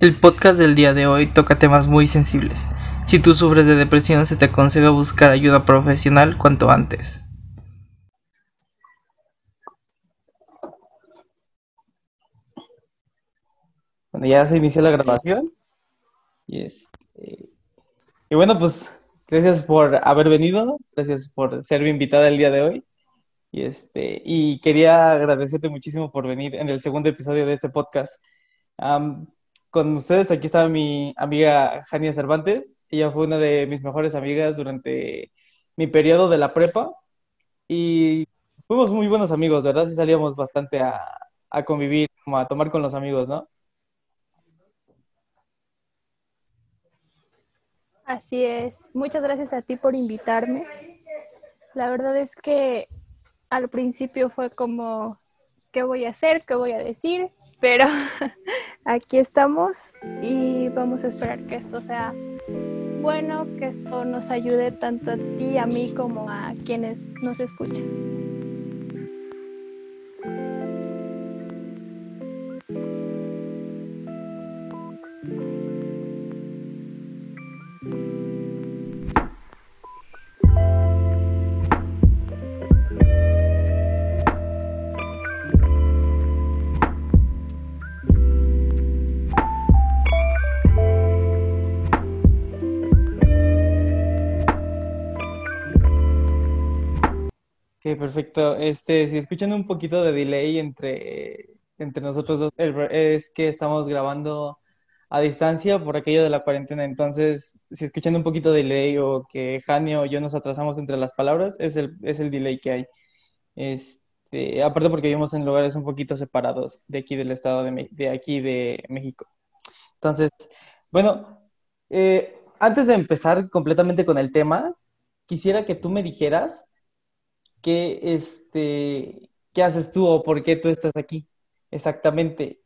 El podcast del día de hoy toca temas muy sensibles. Si tú sufres de depresión, se te aconseja buscar ayuda profesional cuanto antes. Bueno, ya se inició la grabación. Y, este, y bueno, pues gracias por haber venido, gracias por ser mi invitada el día de hoy. Y, este, y quería agradecerte muchísimo por venir en el segundo episodio de este podcast. Con ustedes aquí estaba mi amiga Jania Cervantes. Ella fue una de mis mejores amigas durante mi periodo de la prepa. Y fuimos muy buenos amigos, ¿verdad? Sí salíamos bastante a, a convivir, como a tomar con los amigos, ¿no? Así es. Muchas gracias a ti por invitarme. La verdad es que al principio fue como, ¿qué voy a hacer? ¿Qué voy a decir? Pero aquí estamos y vamos a esperar que esto sea bueno, que esto nos ayude tanto a ti, a mí, como a quienes nos escuchan. Perfecto. Este, si escuchan un poquito de delay entre, entre nosotros dos, es que estamos grabando a distancia por aquello de la cuarentena. Entonces, si escuchan un poquito de delay o que Jani o yo nos atrasamos entre las palabras, es el, es el delay que hay. Este, aparte porque vivimos en lugares un poquito separados de aquí del estado de, de aquí de México. Entonces, bueno, eh, antes de empezar completamente con el tema, quisiera que tú me dijeras ¿qué, este, ¿qué haces tú o por qué tú estás aquí? Exactamente.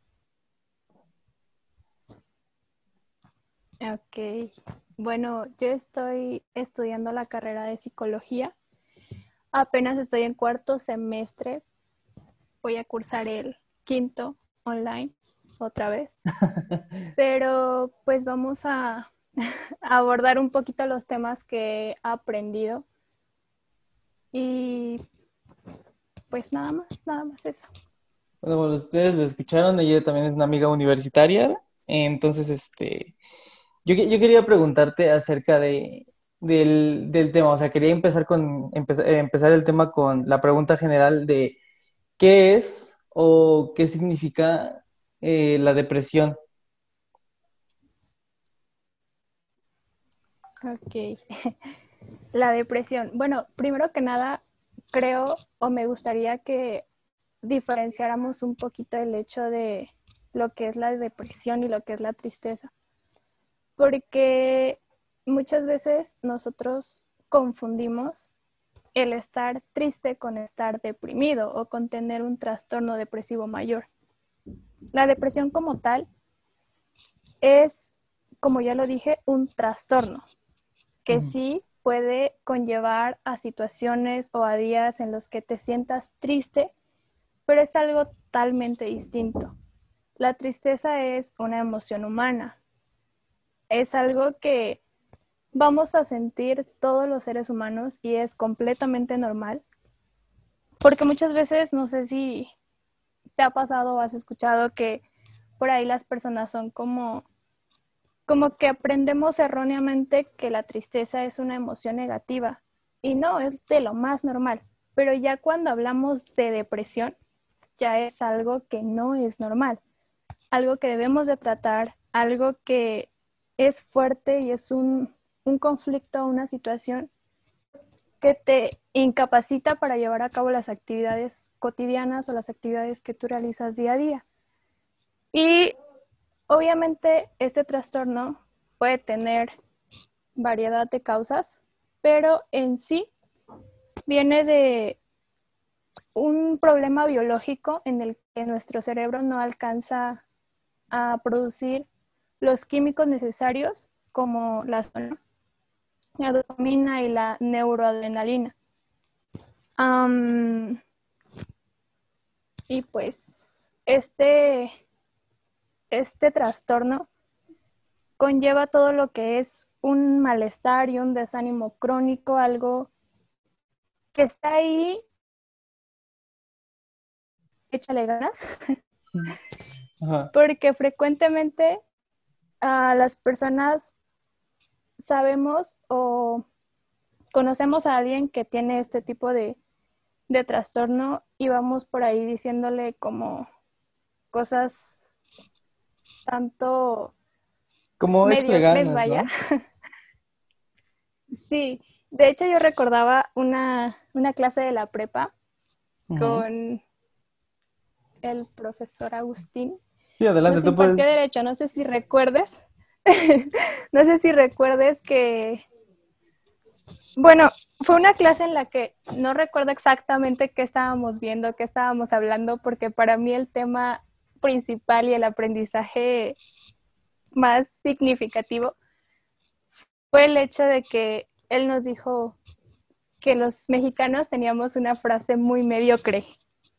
Ok, bueno, yo estoy estudiando la carrera de psicología. Apenas estoy en cuarto semestre. Voy a cursar el quinto online otra vez. Pero pues vamos a abordar un poquito los temas que he aprendido y pues nada más, nada más eso. Bueno, ustedes lo escucharon, ella también es una amiga universitaria, entonces, este, yo, yo quería preguntarte acerca de, del, tema, o sea, quería empezar, con, empezar el tema con la pregunta general de qué es o qué significa eh, la depresión. Ok. La depresión. Bueno, primero que nada, creo o me gustaría que diferenciáramos un poquito el hecho de lo que es la depresión y lo que es la tristeza. Porque muchas veces nosotros confundimos el estar triste con estar deprimido o con tener un trastorno depresivo mayor. La depresión como tal es, como ya lo dije, un trastorno que sí puede conllevar a situaciones o a días en los que te sientas triste, pero es algo totalmente distinto. La tristeza es una emoción humana. Es algo que vamos a sentir todos los seres humanos y es completamente normal. Porque muchas veces, no sé si te ha pasado o has escuchado que por ahí las personas son como como que aprendemos erróneamente que la tristeza es una emoción negativa y no, es de lo más normal. Pero ya cuando hablamos de depresión, ya es algo que no es normal, algo que debemos de tratar, algo que es fuerte y es un, un conflicto, una situación que te incapacita para llevar a cabo las actividades cotidianas o las actividades que tú realizas día a día. Y Obviamente, este trastorno puede tener variedad de causas, pero en sí viene de un problema biológico en el que nuestro cerebro no alcanza a producir los químicos necesarios como la, dopamina y la neuroadrenalina. y pues este este trastorno conlleva todo lo que es un malestar y un desánimo crónico, algo que está ahí. Échale ganas. Porque frecuentemente a las personas sabemos o conocemos a alguien que tiene este tipo de, de trastorno y vamos por ahí diciéndole como cosas tanto como medio vaya. sí, de hecho yo recordaba una, una clase de la prepa con el profesor Agustín. Sí, adelante, tú puedes. derecho, no sé si recuerdes, no sé si recuerdes que bueno, fue una clase en la que no recuerdo exactamente qué estábamos viendo, qué estábamos hablando, porque para mí el tema principal y el aprendizaje más significativo fue el hecho de que él nos dijo que los mexicanos teníamos una frase muy mediocre,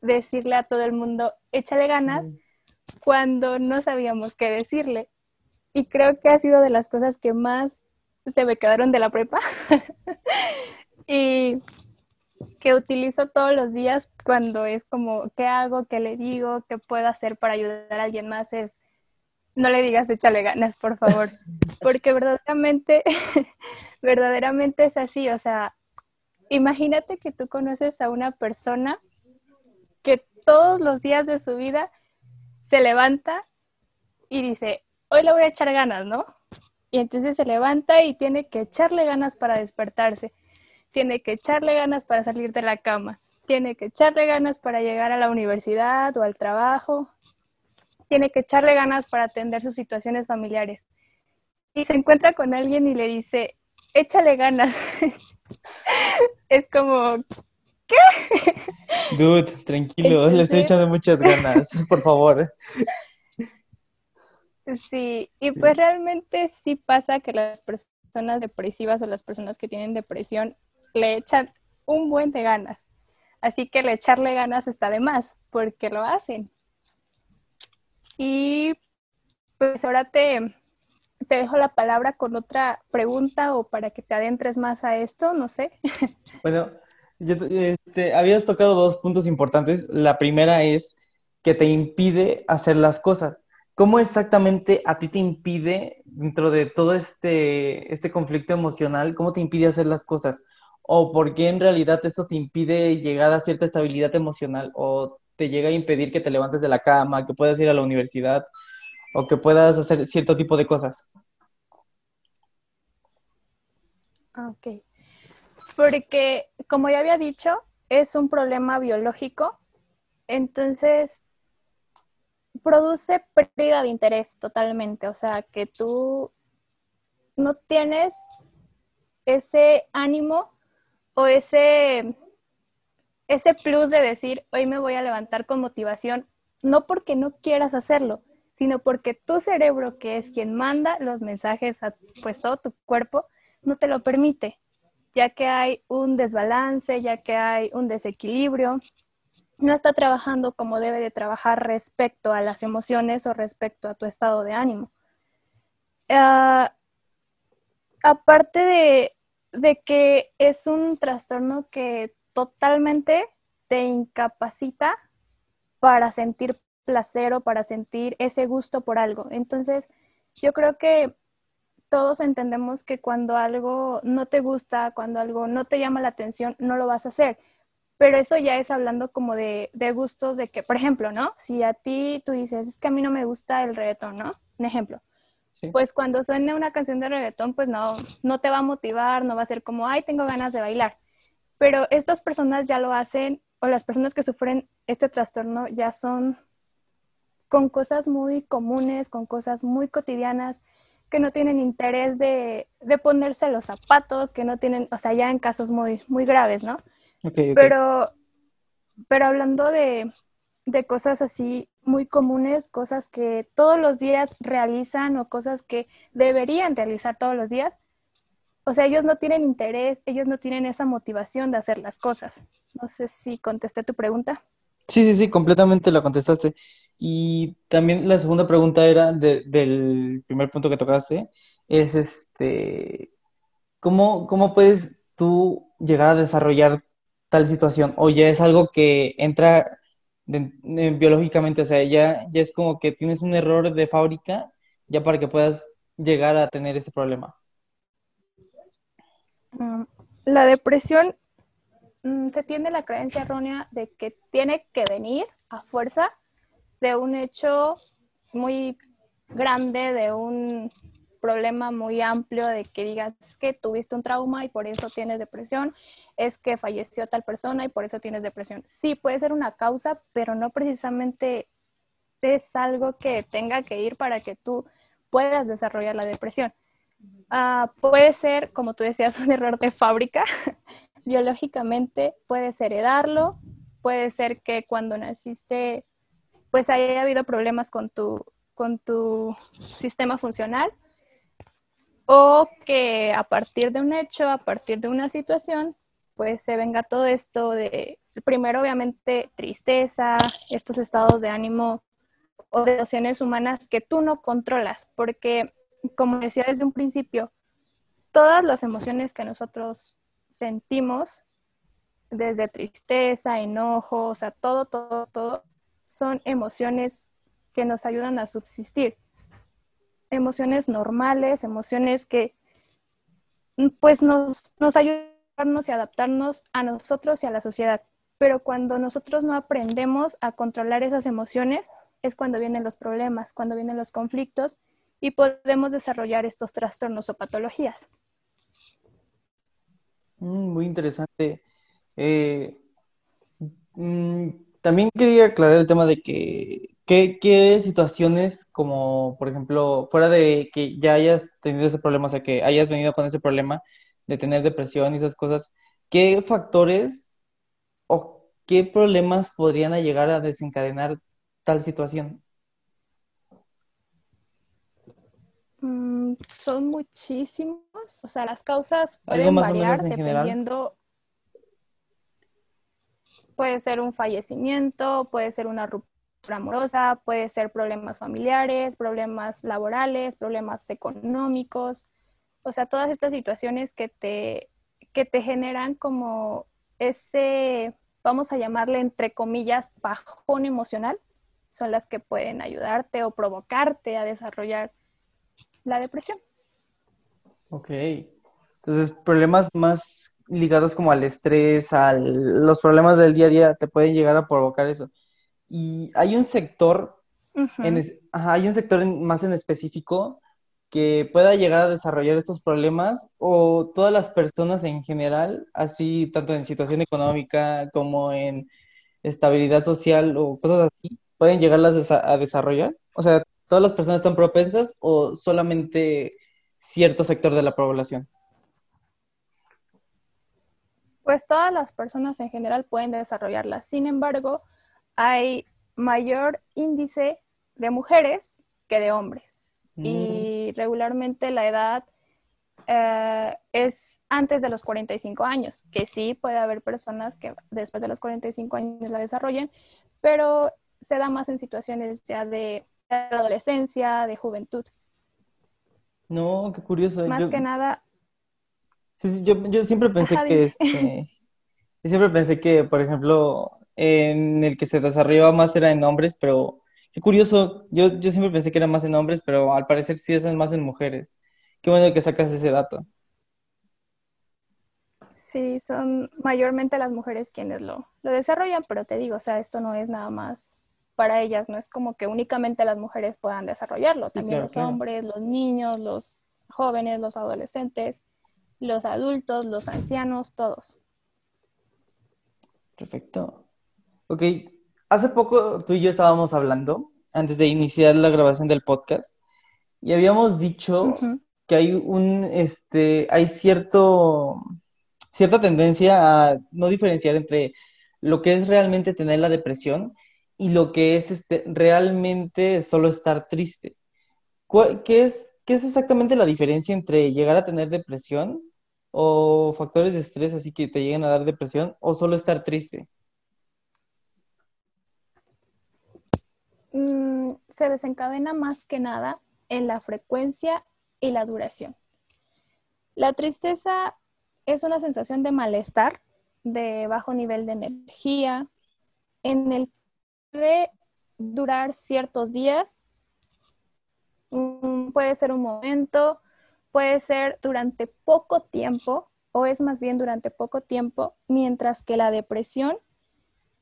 decirle a todo el mundo, échale ganas, cuando no sabíamos qué decirle. Y creo que ha sido de las cosas que más se me quedaron de la prepa y que utilizo todos los días cuando es como, ¿qué hago? ¿Qué le digo? ¿Qué puedo hacer para ayudar a alguien más? Es, no le digas échale ganas, por favor, porque verdaderamente, verdaderamente es así, o sea, imagínate que tú conoces a una persona que todos los días de su vida se levanta y dice, hoy le voy a echar ganas, ¿no? Y entonces se levanta y tiene que echarle ganas para despertarse, tiene que echarle ganas para salir de la cama, tiene que echarle ganas para llegar a la universidad o al trabajo, tiene que echarle ganas para atender sus situaciones familiares. Y se encuentra con alguien y le dice, échale ganas. es como, ¿qué? Dude, tranquilo, le estoy echando muchas ganas, por favor. Sí, y pues realmente sí pasa que las personas depresivas o las personas que tienen depresión le echan un buen de ganas. Así que el echarle ganas está de más, porque lo hacen. Y pues ahora te, te dejo la palabra con otra pregunta o para que te adentres más a esto, no sé. Bueno, este, habías tocado dos puntos importantes. La primera es que te impide hacer las cosas. ¿Cómo exactamente a ti te impide, dentro de todo este, este conflicto emocional, cómo te impide hacer las cosas? ¿O por qué en realidad esto te impide llegar a cierta estabilidad emocional? ¿O te llega a impedir que te levantes de la cama, que puedas ir a la universidad o que puedas hacer cierto tipo de cosas? Ok. Porque, como ya había dicho, es un problema biológico. Entonces, produce pérdida de interés totalmente, o sea, que tú no tienes ese ánimo o ese, ese plus de decir, hoy me voy a levantar con motivación, no porque no quieras hacerlo, sino porque tu cerebro, que es quien manda los mensajes a pues todo tu cuerpo, no te lo permite, ya que hay un desbalance, ya que hay un desequilibrio, no está trabajando como debe de trabajar respecto a las emociones o respecto a tu estado de ánimo. Ah, aparte de, de, que es un trastorno que totalmente te incapacita para sentir placer o para sentir ese gusto por algo. Entonces, yo creo que todos entendemos que cuando algo no te gusta, cuando algo no te llama la atención, no lo vas a hacer pero eso ya es hablando como de, gustos de que, por ejemplo, ¿no? Si a ti tú dices, es que a mí no me gusta el reggaetón, ¿no? Un ejemplo. Pues cuando suene una canción de reggaetón, pues no, no te va a motivar, no va a ser como, ay, tengo ganas de bailar. Pero estas personas ya lo hacen, o las personas que sufren este trastorno ya son con cosas muy comunes, con cosas muy cotidianas, que no tienen interés de, de ponerse los zapatos, que no tienen, o sea, ya en casos muy, muy graves, ¿no? Pero, pero hablando de, cosas así muy comunes, cosas que todos los días realizan o cosas que deberían realizar todos los días, o sea, ellos no tienen interés, ellos no tienen esa motivación de hacer las cosas. No sé si contesté tu pregunta. Sí, sí, sí, completamente la contestaste. Y también la segunda pregunta era del primer punto que tocaste, es este, ¿cómo, ¿cómo puedes tú llegar a desarrollar tal situación? ¿O ya es algo que entra biológicamente? O sea, ya, ya es como que tienes un error de fábrica ya para que puedas llegar a tener ese problema. Mm, la depresión mm, se tiene la creencia errónea de que tiene que venir a fuerza de un hecho muy grande, de un problema muy amplio, de que digas que tuviste un trauma y por eso tienes depresión, es que falleció tal persona y por eso tienes depresión. Sí, puede ser una causa, pero no precisamente es algo que tenga que ir para que tú puedas desarrollar la depresión. Ah, puede ser, como tú decías, un error de fábrica. Biológicamente puedes heredarlo, puede ser que cuando naciste pues haya habido problemas con tu, con tu sistema funcional o que a partir de un hecho, a partir de una situación, pues se venga todo esto de, primero obviamente tristeza, estos estados de ánimo o de emociones humanas que tú no controlas, porque como decía desde un principio, todas las emociones que nosotros sentimos, desde tristeza, enojo, o sea, todo, todo, todo, son emociones que nos ayudan a subsistir. Emociones normales, emociones que pues nos, nos ayudan a adaptarnos a nosotros y a la sociedad. Pero cuando nosotros no aprendemos a controlar esas emociones, es cuando vienen los problemas, cuando vienen los conflictos y podemos desarrollar estos trastornos o patologías. Mm, muy interesante. Eh, mm, también quería aclarar el tema de que ¿qué, situaciones, como por ejemplo, fuera de que ya hayas tenido ese problema, o sea, que hayas venido con ese problema de tener depresión y esas cosas, ¿qué factores o qué problemas podrían llegar a desencadenar tal situación? Mm, son muchísimos, o sea, las causas pueden variar dependiendo. Puede ser un fallecimiento, puede ser una ruptura amorosa, puede ser problemas familiares, problemas laborales, problemas económicos, o sea, todas estas situaciones que te, que te generan como ese, vamos a llamarle entre comillas, bajón emocional, son las que pueden ayudarte o provocarte a desarrollar la depresión. Ok. Entonces, problemas más ligados como al estrés, a los problemas del día a día, te pueden llegar a provocar eso. Y hay un sector, hay un sector más en específico que pueda llegar a desarrollar estos problemas o todas las personas en general, así tanto en situación económica como en estabilidad social o cosas así, pueden llegarlas a desarrollar? O sea, ¿todas las personas están propensas o solamente cierto sector de la población? Pues todas las personas en general pueden desarrollarlas. Sin embargo, hay mayor índice de mujeres que de hombres. Y mm. regularmente la edad eh, es antes de los 45 años, que sí puede haber personas que después de los 45 años la desarrollen, pero se da más en situaciones ya de, adolescencia, de juventud. No, qué curioso. Más que nada. Sí, yo, siempre pensé que este, siempre pensé que, por ejemplo, en el que se desarrollaba más era en hombres, pero qué curioso. Yo, yo siempre pensé que era más en hombres, pero al parecer sí es más en mujeres. Qué bueno que sacas ese dato. Sí, son mayormente las mujeres quienes lo, lo desarrollan, pero te digo, o sea, esto no es nada más para ellas, no es como que únicamente las mujeres puedan desarrollarlo, también los hombres, los niños, los jóvenes, los adolescentes, los adultos, los ancianos, todos. Perfecto. Ok, hace poco tú y yo estábamos hablando, antes de iniciar la grabación del podcast, y habíamos dicho que hay un, este, hay cierto, cierta tendencia a no diferenciar entre lo que es realmente tener la depresión y lo que es este, realmente solo estar triste. ¿Qué es, ¿Qué es exactamente la diferencia entre llegar a tener depresión o factores de estrés así que te lleguen a dar depresión o solo estar triste? Se desencadena más que nada en la frecuencia y la duración. La tristeza es una sensación de malestar, de bajo nivel de energía, en el que durar ciertos días, puede ser un momento, puede ser durante poco tiempo o es más bien durante poco tiempo, mientras que la depresión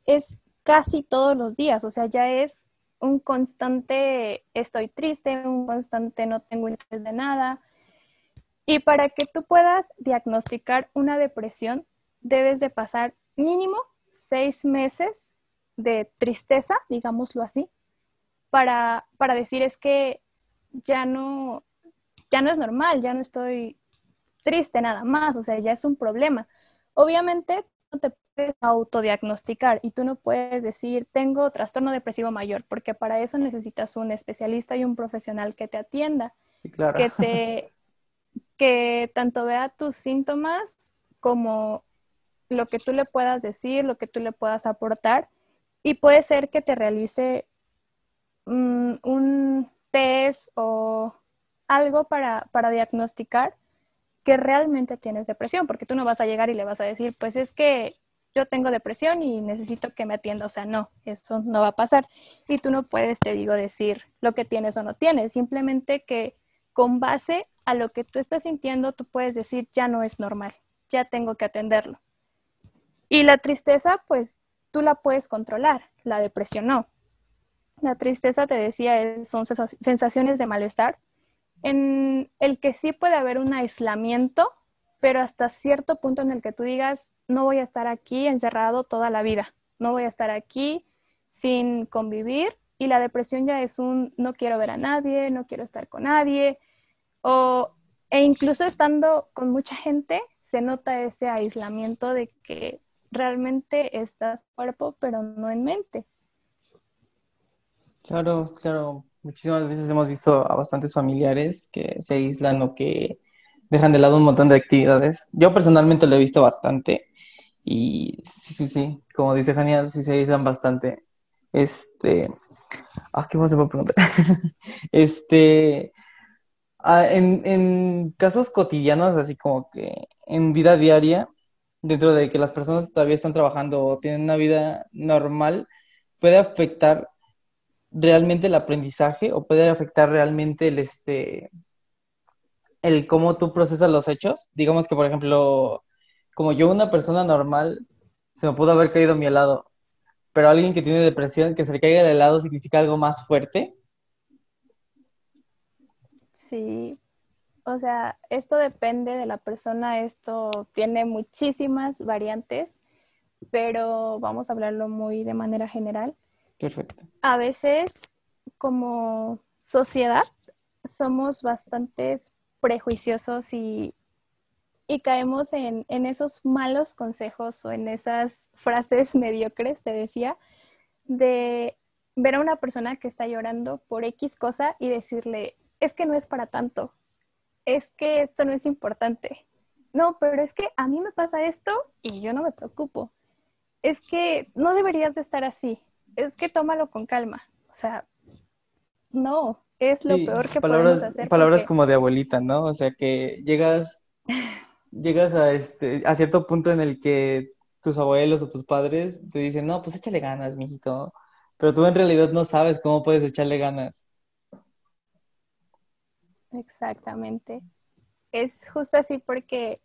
es casi todos los días, o sea, ya es un constante estoy triste, un constante no tengo interés de nada. Y para que tú puedas diagnosticar una depresión, debes de pasar mínimo seis meses de tristeza, digámoslo así, para, para decir es que ya no, ya no es normal, ya no estoy triste nada más, o sea, ya es un problema. Obviamente te puedes autodiagnosticar y tú no puedes decir tengo trastorno depresivo mayor, porque para eso necesitas un especialista y un profesional que te atienda, que te que tanto vea tus síntomas como lo que tú le puedas decir, lo que tú le puedas aportar y puede ser que te realice mm, un test o algo para, para diagnosticar que realmente tienes depresión, porque tú no vas a llegar y le vas a decir, pues es que yo tengo depresión y necesito que me atienda. O sea, no, eso no va a pasar. Y tú no puedes, te digo, decir lo que tienes o no tienes. Simplemente que con base a lo que tú estás sintiendo, tú puedes decir, ya no es normal, ya tengo que atenderlo. Y la tristeza, pues tú la puedes controlar, la depresión no. La tristeza, te decía, son sensaciones de malestar en el que sí puede haber un aislamiento, pero hasta cierto punto en el que tú digas, no voy a estar aquí encerrado toda la vida, no voy a estar aquí sin convivir y la depresión ya es un no quiero ver a nadie, no quiero estar con nadie, o, e incluso estando con mucha gente se nota ese aislamiento de que realmente estás cuerpo, pero no en mente. Claro, claro. Muchísimas veces hemos visto a bastantes familiares que se aíslan o que dejan de lado un montón de actividades. Yo personalmente lo he visto bastante y sí, sí, sí, como dice Janiel, sí se aíslan bastante. Este, ah, ¿qué más se puede preguntar? este, ah, en, en casos cotidianos, así como que en vida diaria, dentro de que las personas todavía están trabajando o tienen una vida normal, puede afectar realmente el aprendizaje o puede afectar realmente el, este, el cómo tú procesas los hechos. Digamos que, por ejemplo, como yo, una persona normal, se me pudo haber caído mi helado, pero alguien que tiene depresión, que se le caiga el helado significa algo más fuerte. Sí, o sea, esto depende de la persona, esto tiene muchísimas variantes, pero vamos a hablarlo muy de manera general. Perfecto. A veces, como sociedad, somos bastante prejuiciosos y, y caemos en, en, esos malos consejos o en esas frases mediocres, te decía, de ver a una persona que está llorando por X cosa y decirle, es que no es para tanto, es que esto no es importante. No, pero es que a mí me pasa esto y yo no me preocupo. Es que no deberías de estar así. Es que tómalo con calma. O sea, no, es lo peor que palabras, podemos hacer. Palabras como de abuelita, ¿no? O sea, que llegas, llegas a, este, a cierto punto en el que tus abuelos o tus padres te dicen, no, pues échale ganas, mijito. Pero tú en realidad no sabes cómo puedes echarle ganas. Exactamente. Es justo así porque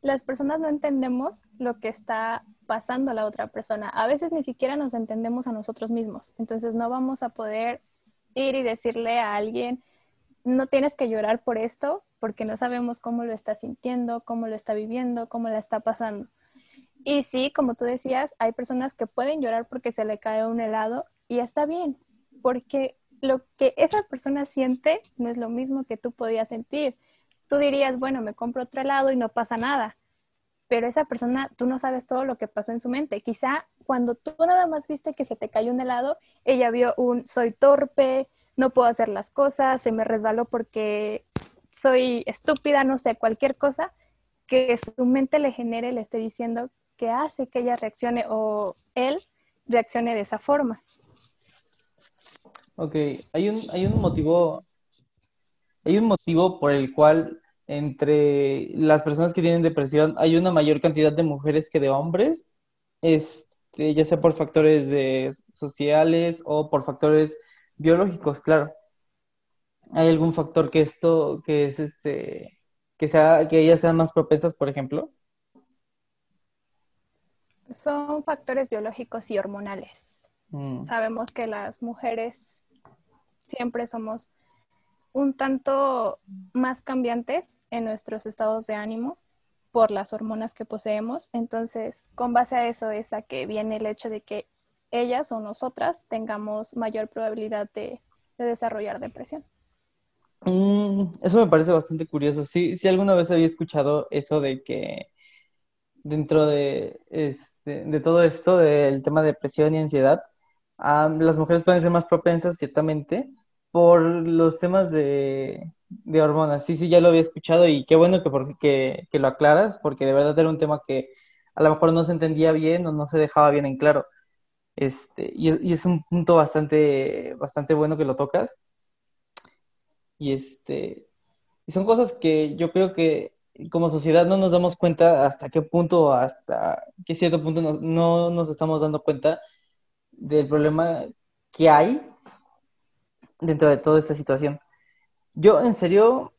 las personas no entendemos lo que está pasando a la otra persona. A veces ni siquiera nos entendemos a nosotros mismos. Entonces no vamos a poder ir y decirle a alguien, no tienes que llorar por esto, porque no sabemos cómo lo está sintiendo, cómo lo está viviendo, cómo la está pasando. Y sí, como tú decías, hay personas que pueden llorar porque se le cae un helado y está bien, porque lo que esa persona siente no es lo mismo que tú podías sentir. Tú dirías, bueno, me compro otro helado y no pasa nada. Pero esa persona, tú no sabes todo lo que pasó en su mente. Quizá cuando tú nada más viste que se te cayó un helado, ella vio un soy torpe, no puedo hacer las cosas, se me resbaló porque soy estúpida, no sé, cualquier cosa que su mente le genere, le esté diciendo que hace que ella reaccione o él reaccione de esa forma. Ok, hay un, hay un motivo, hay un motivo por el cual entre las personas que tienen depresión hay una mayor cantidad de mujeres que de hombres, este, ya sea por factores de, sociales o por factores biológicos, claro. ¿Hay algún factor que esto, que es este, que sea, que ellas sean más propensas, por ejemplo? Son factores biológicos y hormonales. Mm. Sabemos que las mujeres siempre somos un tanto más cambiantes en nuestros estados de ánimo por las hormonas que poseemos. Entonces, con base a eso es a que viene el hecho de que ellas o nosotras tengamos mayor probabilidad de, desarrollar depresión. Mm, eso me parece bastante curioso. Sí, sí, alguna vez había escuchado eso de que dentro de, este, de todo esto, del tema de depresión y ansiedad, las mujeres pueden ser más propensas, ciertamente, por los temas de, hormonas. Sí, sí, ya lo había escuchado y qué bueno que, que, lo aclaras, porque de verdad era un tema que a lo mejor no se entendía bien o no se dejaba bien en claro. Este, y, es un punto bastante, bastante bueno que lo tocas. Y, este, y son cosas que yo creo que como sociedad no nos damos cuenta hasta qué punto, hasta qué cierto punto no nos estamos dando cuenta del problema que hay dentro de toda esta situación. Yo, en serio,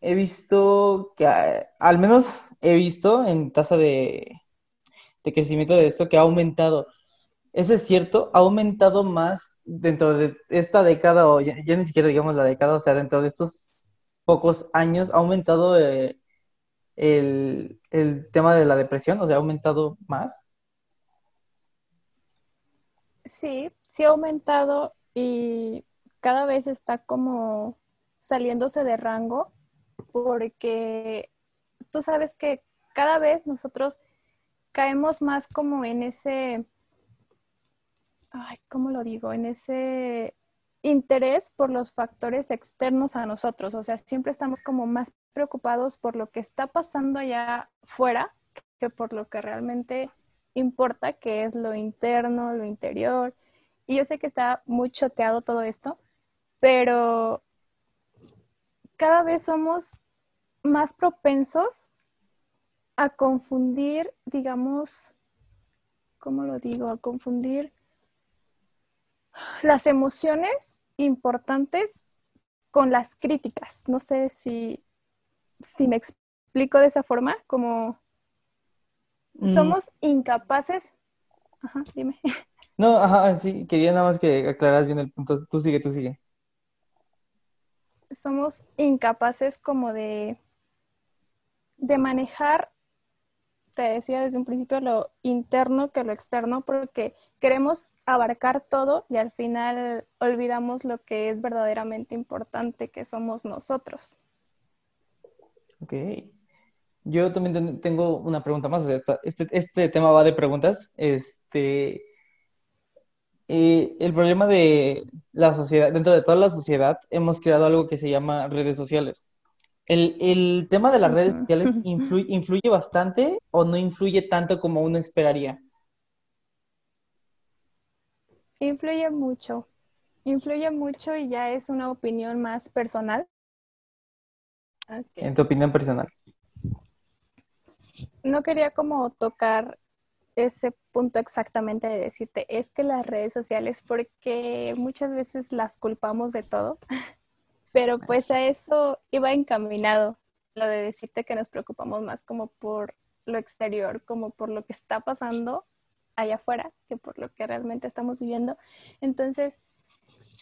he visto que, al menos he visto en tasa de, crecimiento de esto, que ha aumentado. Eso es cierto, ha aumentado más dentro de esta década, o ya, ni siquiera digamos la década, o sea, dentro de estos pocos años, ha aumentado eh, el, el tema de la depresión, o sea, ha aumentado más. Sí, sí ha aumentado y cada vez está como saliéndose de rango porque tú sabes que cada vez nosotros caemos más como en ese, ay, ¿cómo lo digo? En ese interés por los factores externos a nosotros. O sea, siempre estamos como más preocupados por lo que está pasando allá fuera que por lo que realmente importa, que es lo interno, lo interior. Y yo sé que está muy choteado todo esto, pero cada vez somos más propensos a confundir, digamos, ¿cómo lo digo? A confundir las emociones importantes con las críticas. No sé si, si me explico de esa forma, como mm. somos incapaces. Ajá, dime. No, ajá, sí, quería nada más que aclaras bien el punto. Tú sigue, tú sigue. Somos incapaces como de, de manejar, te decía desde un principio, lo interno que lo externo, porque queremos abarcar todo y al final olvidamos lo que es verdaderamente importante, que somos nosotros. Ok. Yo también tengo una pregunta más. O sea, este, este tema va de preguntas. Este, eh, el problema de la sociedad, dentro de toda la sociedad, hemos creado algo que se llama redes sociales. ¿El, tema de las redes sociales influye, bastante o no influye tanto como uno esperaría? Influye mucho, influye mucho y ya es una opinión más personal. En tu opinión personal. No quería como tocar ese punto exactamente de decirte, es que las redes sociales, porque muchas veces las culpamos de todo, pero pues a eso iba encaminado, lo de decirte que nos preocupamos más como por lo exterior, como por lo que está pasando allá afuera, que por lo que realmente estamos viviendo. Entonces,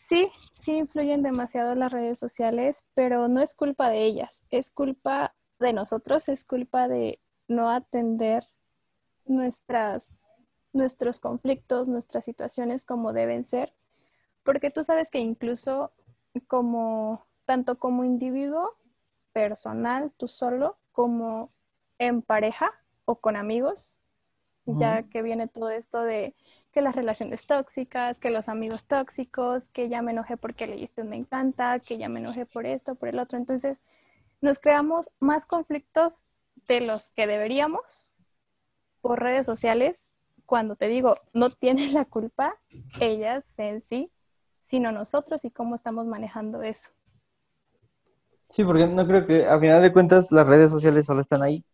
sí, sí influyen demasiado las redes sociales, pero no es culpa de ellas, es culpa de nosotros, es culpa de no atender nuestras, nuestros conflictos, nuestras situaciones como deben ser, porque tú sabes que incluso como, tanto como individuo personal, tú solo, como en pareja o con amigos, ya que viene todo esto de que las relaciones tóxicas, que los amigos tóxicos, que ya me enojé porque leíste un me encanta, que ya me enojé por esto, por el otro. Entonces, nos creamos más conflictos de los que deberíamos por redes sociales, cuando te digo, no tienen la culpa, ellas en sí, sino nosotros y cómo estamos manejando eso. Sí, porque no creo que a final de cuentas las redes sociales solo están ahí.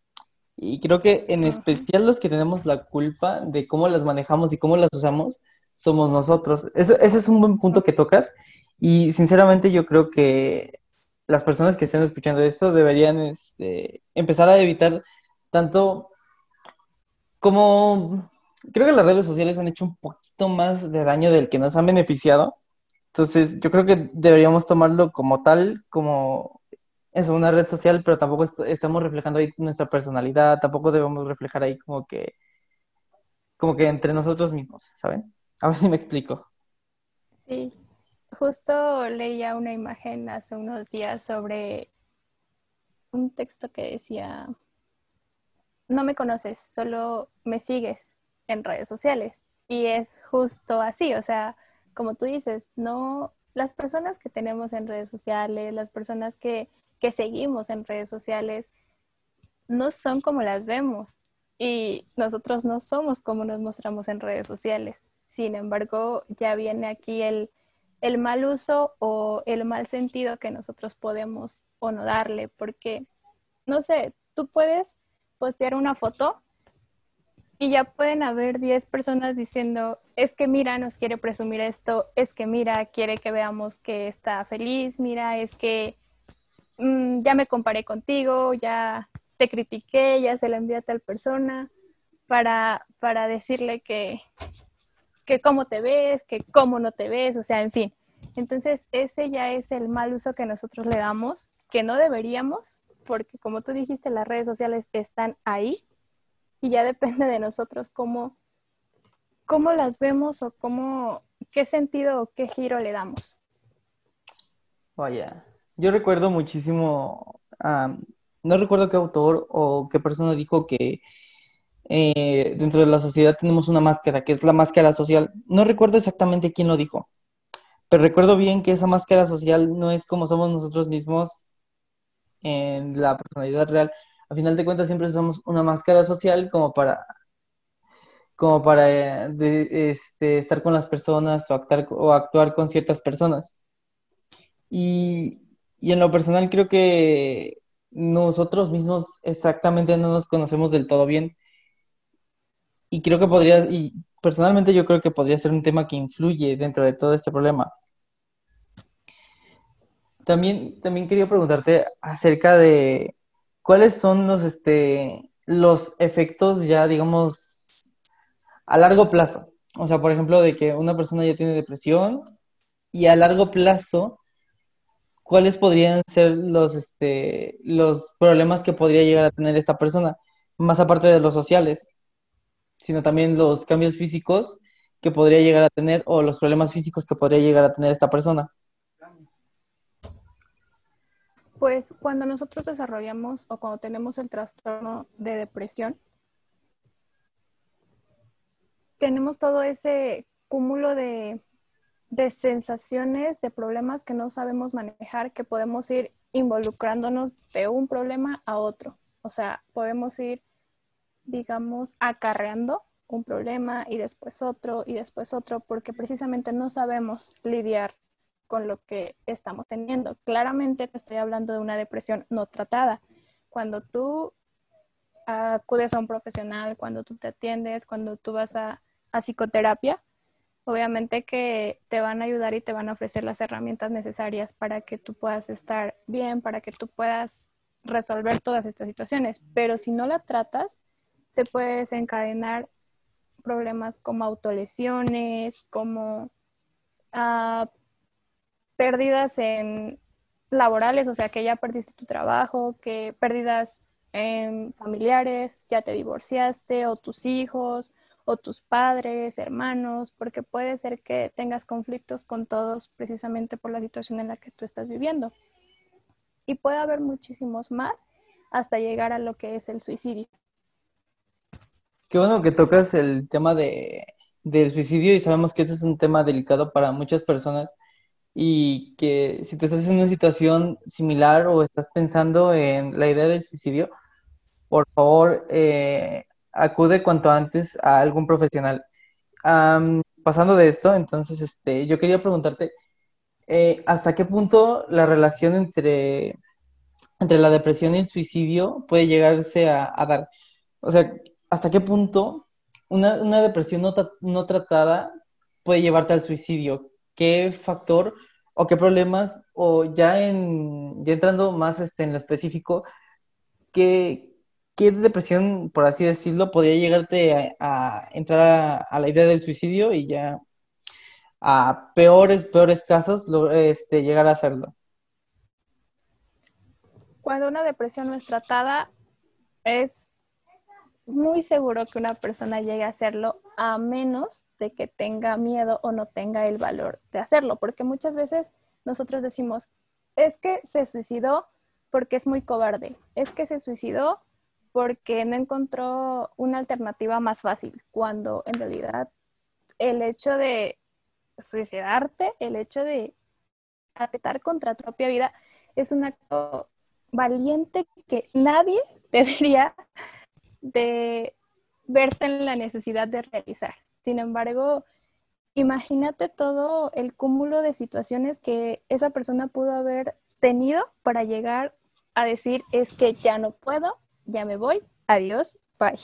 Y creo que en especial los que tenemos la culpa de cómo las manejamos y cómo las usamos somos nosotros. ese es un buen punto que tocas. Y sinceramente yo creo que las personas que estén escuchando esto deberían este, empezar a evitar tanto como... Creo que las redes sociales han hecho un poquito más de daño del que nos han beneficiado. Entonces, yo creo que deberíamos tomarlo como tal, como es una red social, pero tampoco estamos reflejando ahí nuestra personalidad, tampoco debemos reflejar ahí como que, como que entre nosotros mismos, ¿saben? A ver si me explico. Sí, justo leía una imagen hace unos días sobre un texto que decía, no me conoces, solo me sigues en redes sociales. Y es justo así, o sea, como tú dices, no, las personas que tenemos en redes sociales, las personas que que seguimos en redes sociales no son como las vemos y nosotros no somos como nos mostramos en redes sociales. Sin embargo, ya viene aquí el, el mal uso o el mal sentido que nosotros podemos o no darle, porque, no sé, tú puedes postear una foto y ya pueden haber 10 personas diciendo, es que mira, nos quiere presumir esto, es que mira, quiere que veamos que está feliz, mira, es que Mm, ya me comparé contigo, ya te critiqué, ya se la envié a tal persona, para, para decirle que, que cómo te ves, que cómo no te ves, o sea, en fin. Entonces, ese ya es el mal uso que nosotros le damos, que no deberíamos, porque como tú dijiste, las redes sociales están ahí y ya depende de nosotros cómo, cómo las vemos o cómo, qué sentido o qué giro le damos. Vaya, yo recuerdo muchísimo, no recuerdo qué autor o qué persona dijo que eh, dentro de la sociedad tenemos una máscara, que es la máscara social. No recuerdo exactamente quién lo dijo, pero recuerdo bien que esa máscara social no es como somos nosotros mismos en la personalidad real. A final de cuentas siempre somos una máscara social como para como para eh, este, estar con las personas o, actuar, o actuar con ciertas personas. Y, y en lo personal creo que nosotros mismos exactamente no nos conocemos del todo bien. Y creo que podría, y personalmente yo creo que podría ser un tema que influye dentro de todo este problema. También, también quería preguntarte acerca de cuáles son los, este, los efectos ya, digamos, a largo plazo. O sea, por ejemplo, de que una persona ya tiene depresión y a largo plazo ¿cuáles podrían ser los, este, los problemas que podría llegar a tener esta persona? Más aparte de los sociales, sino también los cambios físicos que podría llegar a tener o los problemas físicos que podría llegar a tener esta persona. Pues cuando nosotros desarrollamos o cuando tenemos el trastorno de depresión, tenemos todo ese cúmulo de de sensaciones, de problemas que no sabemos manejar, que podemos ir involucrándonos de un problema a otro. O sea, podemos ir, digamos, acarreando un problema y después otro y después otro, porque precisamente no sabemos lidiar con lo que estamos teniendo. Claramente te estoy hablando de una depresión no tratada. Cuando tú acudes a un profesional, cuando tú te atiendes, cuando tú vas a, a psicoterapia, obviamente que te van a ayudar y te van a ofrecer las herramientas necesarias para que tú puedas estar bien, para que tú puedas resolver todas estas situaciones. Pero si no la tratas, te puedes encadenar problemas como autolesiones, como ah, pérdidas en laborales, o sea, que ya perdiste tu trabajo, que pérdidas en familiares, ya te divorciaste o tus hijos o tus padres, hermanos, porque puede ser que tengas conflictos con todos precisamente por la situación en la que tú estás viviendo. Y puede haber muchísimos más hasta llegar a lo que es el suicidio. Qué bueno que tocas el tema de, del suicidio y sabemos que ese es un tema delicado para muchas personas y que si te estás en una situación similar o estás pensando en la idea del suicidio, por favor, eh, acude cuanto antes a algún profesional. pasando de esto, entonces, este, yo quería preguntarte, eh, ¿hasta qué punto la relación entre, entre la depresión y el suicidio puede llegarse a, dar? O sea, ¿hasta qué punto una, depresión no, no tratada puede llevarte al suicidio? ¿Qué factor o qué problemas, o ya, en, ya entrando más este, en lo específico, ¿qué, ¿qué depresión, por así decirlo, podría llegarte a, entrar a, la idea del suicidio y ya a peores, peores casos este, llegar a hacerlo? Cuando una depresión no es tratada, es muy seguro que una persona llegue a hacerlo a menos de que tenga miedo o no tenga el valor de hacerlo, porque muchas veces nosotros decimos, es que se suicidó porque es muy cobarde, es que se suicidó porque no encontró una alternativa más fácil, cuando en realidad el hecho de suicidarte, el hecho de atentar contra tu propia vida, es un acto valiente que nadie debería de verse en la necesidad de realizar. Sin embargo, imagínate todo el cúmulo de situaciones que esa persona pudo haber tenido para llegar a decir es que ya no puedo, ya me voy, adiós, bye.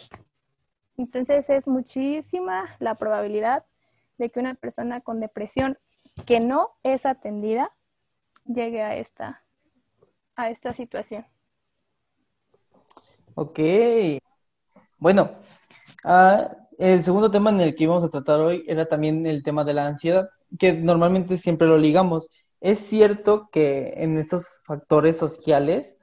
Entonces es muchísima la probabilidad de que una persona con depresión que no es atendida llegue a esta, a esta situación. Ok. Bueno, ah, el segundo tema en el que íbamos a tratar hoy era también el tema de la ansiedad, que normalmente siempre lo ligamos. Es cierto que en estos factores sociales,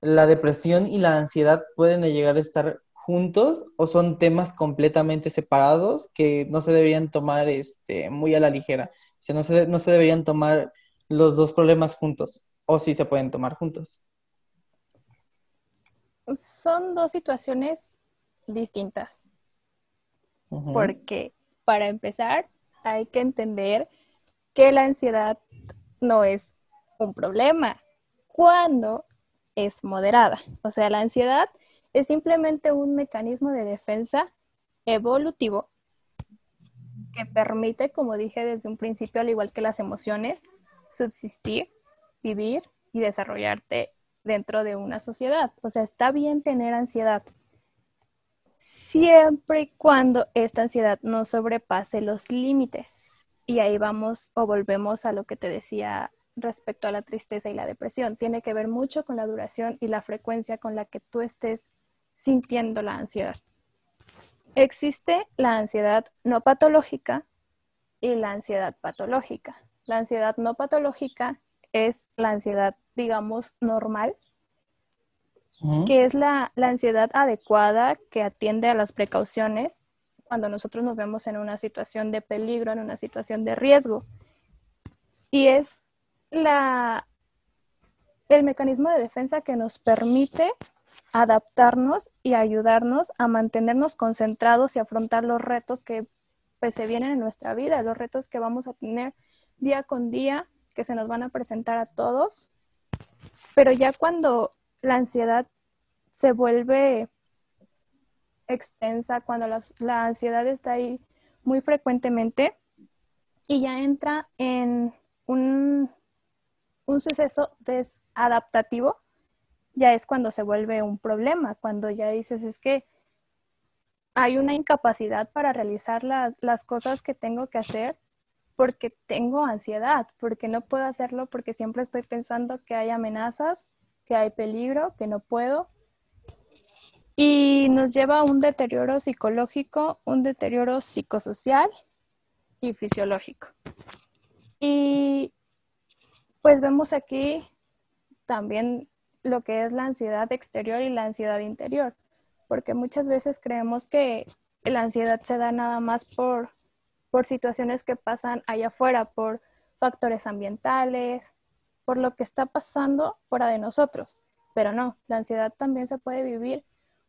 la depresión y la ansiedad pueden llegar a estar juntos o son temas completamente separados que no se deberían tomar este, muy a la ligera. O sea, no se, no se deberían tomar los dos problemas juntos o sí se pueden tomar juntos. Son dos situaciones distintas. Porque para empezar hay que entender que la ansiedad no es un problema cuando es moderada. O sea, la ansiedad es simplemente un mecanismo de defensa evolutivo que permite, como dije desde un principio, al igual que las emociones, subsistir, vivir y desarrollarte dentro de una sociedad. O sea, está bien tener ansiedad, siempre y cuando esta ansiedad no sobrepase los límites. Y ahí vamos o volvemos a lo que te decía respecto a la tristeza y la depresión. Tiene que ver mucho con la duración y la frecuencia con la que tú estés sintiendo la ansiedad. Existe la ansiedad no patológica y la ansiedad patológica. La ansiedad no patológica es la ansiedad, digamos, normal, que es la, ansiedad adecuada que atiende a las precauciones cuando nosotros nos vemos en una situación de peligro, en una situación de riesgo. Y es la, el mecanismo de defensa que nos permite adaptarnos y ayudarnos a mantenernos concentrados y afrontar los retos que pues, se vienen en nuestra vida, los retos que vamos a tener día con día, que se nos van a presentar a todos. Pero ya cuando la ansiedad se vuelve extensa, cuando la, ansiedad está ahí muy frecuentemente y ya entra en un, un suceso desadaptativo, ya es cuando se vuelve un problema, cuando ya dices es que hay una incapacidad para realizar las, las cosas que tengo que hacer porque tengo ansiedad, porque no puedo hacerlo porque siempre estoy pensando que hay amenazas que hay peligro, que no puedo. Y nos lleva a un deterioro psicológico, un deterioro psicosocial y fisiológico. Y pues vemos aquí también lo que es la ansiedad exterior y la ansiedad interior, porque muchas veces creemos que la ansiedad se da nada más por, por situaciones que pasan allá afuera, por factores ambientales, por lo que está pasando fuera de nosotros. Pero no, la ansiedad también se puede vivir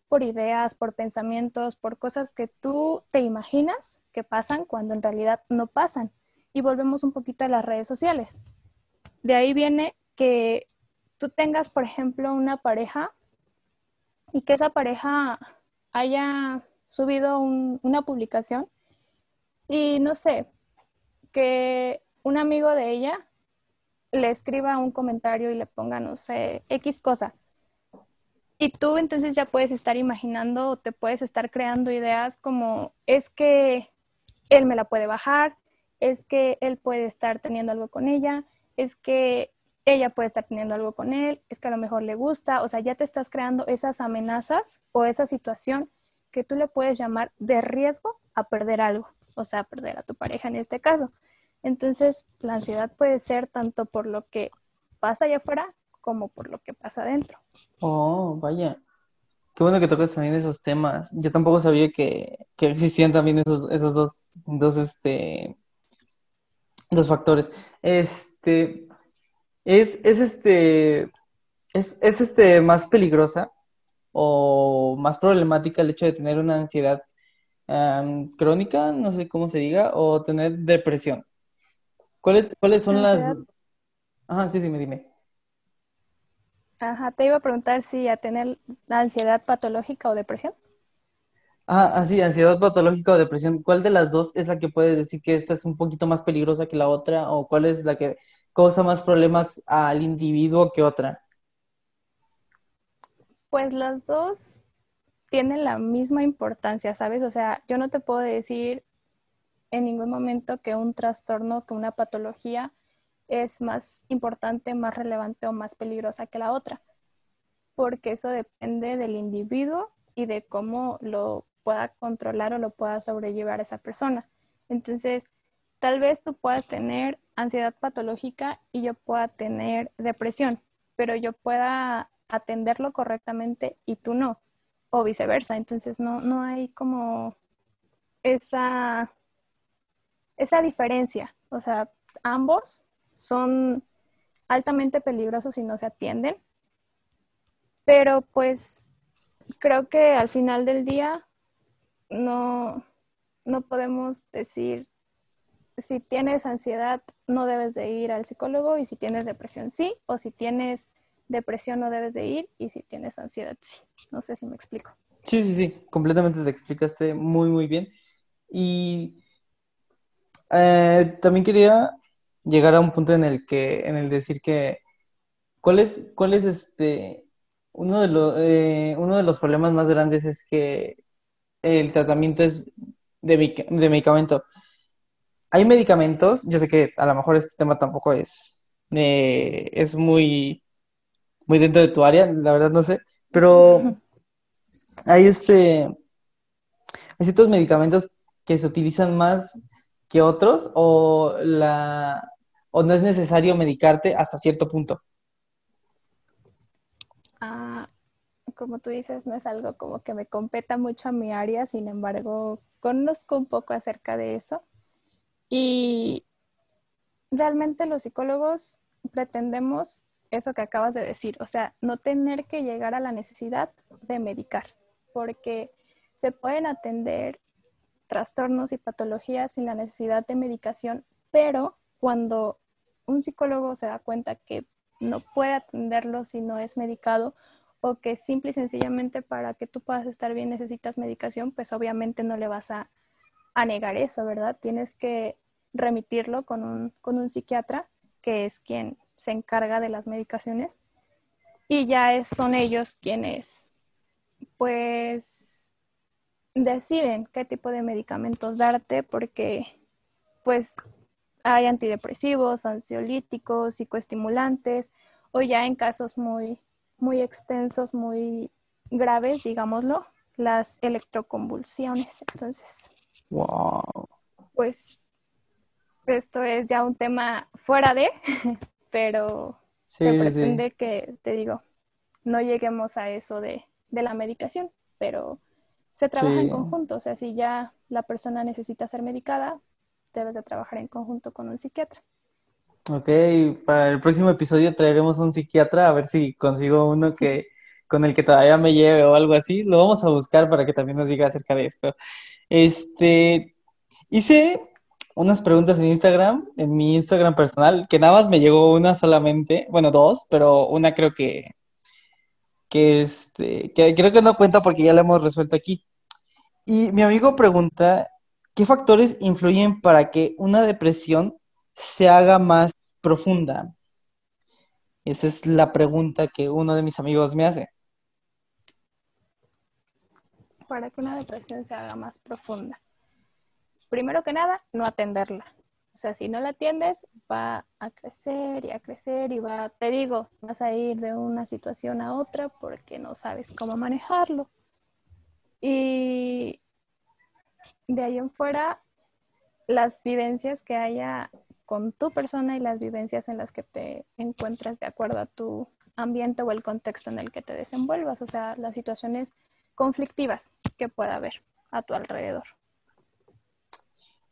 por ideas, por pensamientos, por cosas que tú te imaginas que pasan cuando en realidad no pasan. Y volvemos un poquito a las redes sociales. De ahí viene que tú tengas, por ejemplo, una pareja y que esa pareja haya subido una publicación y no sé, que un amigo de ella le escriba un comentario y le ponga, no sé, X cosa. Y tú entonces ya puedes estar imaginando o te puedes estar creando ideas como es que él me la puede bajar, es que él puede estar teniendo algo con ella, es que ella puede estar teniendo algo con él, es que a lo mejor le gusta, o sea, ya te estás creando esas amenazas o esa situación que tú le puedes llamar de riesgo a perder algo, o sea, a perder a tu pareja en este caso. Entonces, la ansiedad puede ser tanto por lo que pasa allá afuera como por lo que pasa adentro. Oh, vaya. Qué bueno que tocas también esos temas. Yo tampoco sabía que, que existían también esos, esos dos, dos, este, dos factores. Este, es, es este, es, es este más peligrosa o más problemática el hecho de tener una ansiedad crónica, no sé cómo se diga, o tener depresión. ¿Cuáles, cuáles son las... Ajá, sí, dime, dime. Ajá, te iba a preguntar si a tener ansiedad patológica o depresión. Ah, así, ansiedad patológica o depresión. ¿Cuál de las dos es la que puedes decir que esta es un poquito más peligrosa que la otra? ¿O cuál es la que causa más problemas al individuo que otra? Pues las dos tienen la misma importancia, ¿sabes? O sea, yo no te puedo decir en ningún momento que un trastorno, que una patología es más importante, más relevante o más peligrosa que la otra, porque eso depende del individuo y de cómo lo pueda controlar o lo pueda sobrellevar esa persona. Entonces, tal vez tú puedas tener ansiedad patológica y yo pueda tener depresión, pero yo pueda atenderlo correctamente y tú no, o viceversa. Entonces, no, no hay como esa, esa diferencia. O sea, ambos son altamente peligrosos si no se atienden. Pero pues creo que al final del día no, no podemos decir si tienes ansiedad no debes de ir al psicólogo y si tienes depresión sí, o si tienes depresión no debes de ir y si tienes ansiedad sí. No sé si me explico. Sí, sí, sí, completamente te explicaste muy, muy bien. Y eh, también quería llegar a un punto en el que, en el decir que, ¿cuál es, cuál es este, uno de, los, eh, uno de los problemas más grandes es que el tratamiento es de, de medicamento. Hay medicamentos, yo sé que a lo mejor este tema tampoco es, eh, es muy, muy dentro de tu área, la verdad no sé, pero hay este, hay ciertos medicamentos que se utilizan más que otros o, la, o no es necesario medicarte hasta cierto punto? Ah, como tú dices, no es algo como que me competa mucho a mi área, sin embargo, conozco un poco acerca de eso. Y realmente los psicólogos pretendemos eso que acabas de decir, o sea, no tener que llegar a la necesidad de medicar, porque se pueden atender trastornos y patologías sin la necesidad de medicación, pero cuando un psicólogo se da cuenta que no puede atenderlo si no es medicado o que simple y sencillamente para que tú puedas estar bien necesitas medicación, pues obviamente no le vas a, negar eso, ¿verdad? Tienes que remitirlo con un, con un psiquiatra, que es quien se encarga de las medicaciones, y ya son ellos quienes, pues, deciden qué tipo de medicamentos darte porque pues hay antidepresivos, ansiolíticos, psicoestimulantes o ya en casos muy muy extensos, muy graves, digámoslo, las electroconvulsiones. Entonces, wow. Pues esto es ya un tema fuera de, pero se pretende que, te digo, no lleguemos a eso de, de la medicación, pero se trabaja en conjunto. O sea, si ya la persona necesita ser medicada, debes de trabajar en conjunto con un psiquiatra. Ok, para el próximo episodio traeremos un psiquiatra a ver si consigo uno que con el que todavía me lleve o algo así. Lo vamos a buscar para que también nos diga acerca de esto. Este, hice unas preguntas en Instagram, en mi Instagram personal, que nada más me llegó una solamente, bueno, dos, pero una creo que, que, este, que creo que no cuenta porque ya la hemos resuelto aquí. Y mi amigo pregunta, ¿qué factores influyen para que una depresión se haga más profunda? Esa es la pregunta que uno de mis amigos me hace. Para que una depresión se haga más profunda. Primero que nada, no atenderla. O sea, si no la atiendes, va a crecer y a crecer y va, te digo, vas a ir de una situación a otra porque no sabes cómo manejarlo. Y de ahí en fuera, las vivencias que haya con tu persona y las vivencias en las que te encuentras de acuerdo a tu ambiente o el contexto en el que te desenvuelvas, o sea, las situaciones conflictivas que pueda haber a tu alrededor.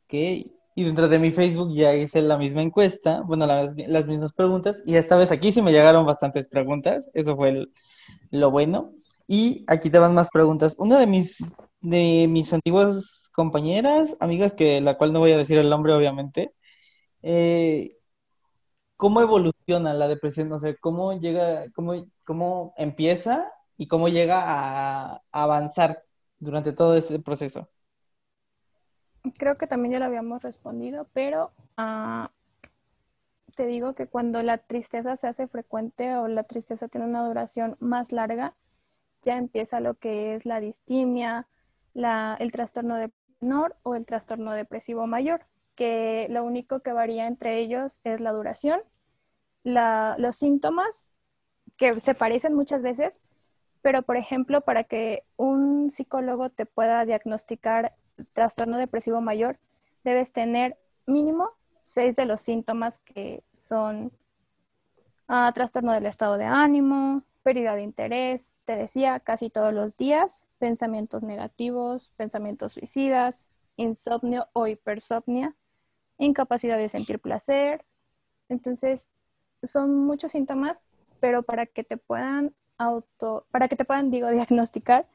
Ok, y dentro de mi Facebook ya hice la misma encuesta, bueno, las, mismas preguntas, y esta vez aquí sí me llegaron bastantes preguntas, eso fue lo bueno. Y aquí te van más preguntas. Una de mis, de mis antiguas compañeras, amigas, que la cual no voy a decir el nombre, obviamente, eh, ¿cómo evoluciona la depresión? O sea, ¿cómo llega, cómo, cómo empieza y cómo llega a, avanzar durante todo ese proceso? Creo que también ya lo habíamos respondido, pero ah, te digo que cuando la tristeza se hace frecuente o la tristeza tiene una duración más larga, ya empieza lo que es la distimia, el trastorno de menor o el trastorno depresivo mayor que lo único que varía entre ellos es la duración, los síntomas, que se parecen muchas veces, pero por ejemplo, para que un psicólogo te pueda diagnosticar trastorno depresivo mayor, debes tener mínimo seis de los síntomas que son ah, trastorno del estado de ánimo, pérdida de interés, te decía, casi todos los días, pensamientos negativos, pensamientos suicidas, insomnio o hipersomnia, incapacidad de sentir placer. Entonces, son muchos síntomas, pero para que te puedan auto, para que te puedan, digo, diagnosticar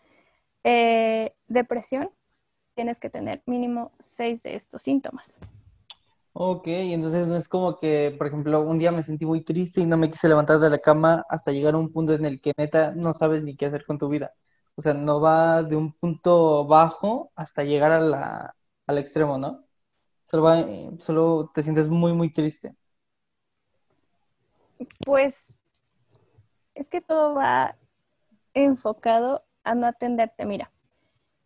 eh, depresión, tienes que tener mínimo seis de estos síntomas. Ok, entonces no es como que, por ejemplo, un día me sentí muy triste y no me quise levantar de la cama hasta llegar a un punto en el que neta no sabes ni qué hacer con tu vida. O sea, no va de un punto bajo hasta llegar a al extremo, ¿no? Solo, eh, solo te sientes muy, muy triste. Pues es que todo va enfocado a no atenderte. Mira,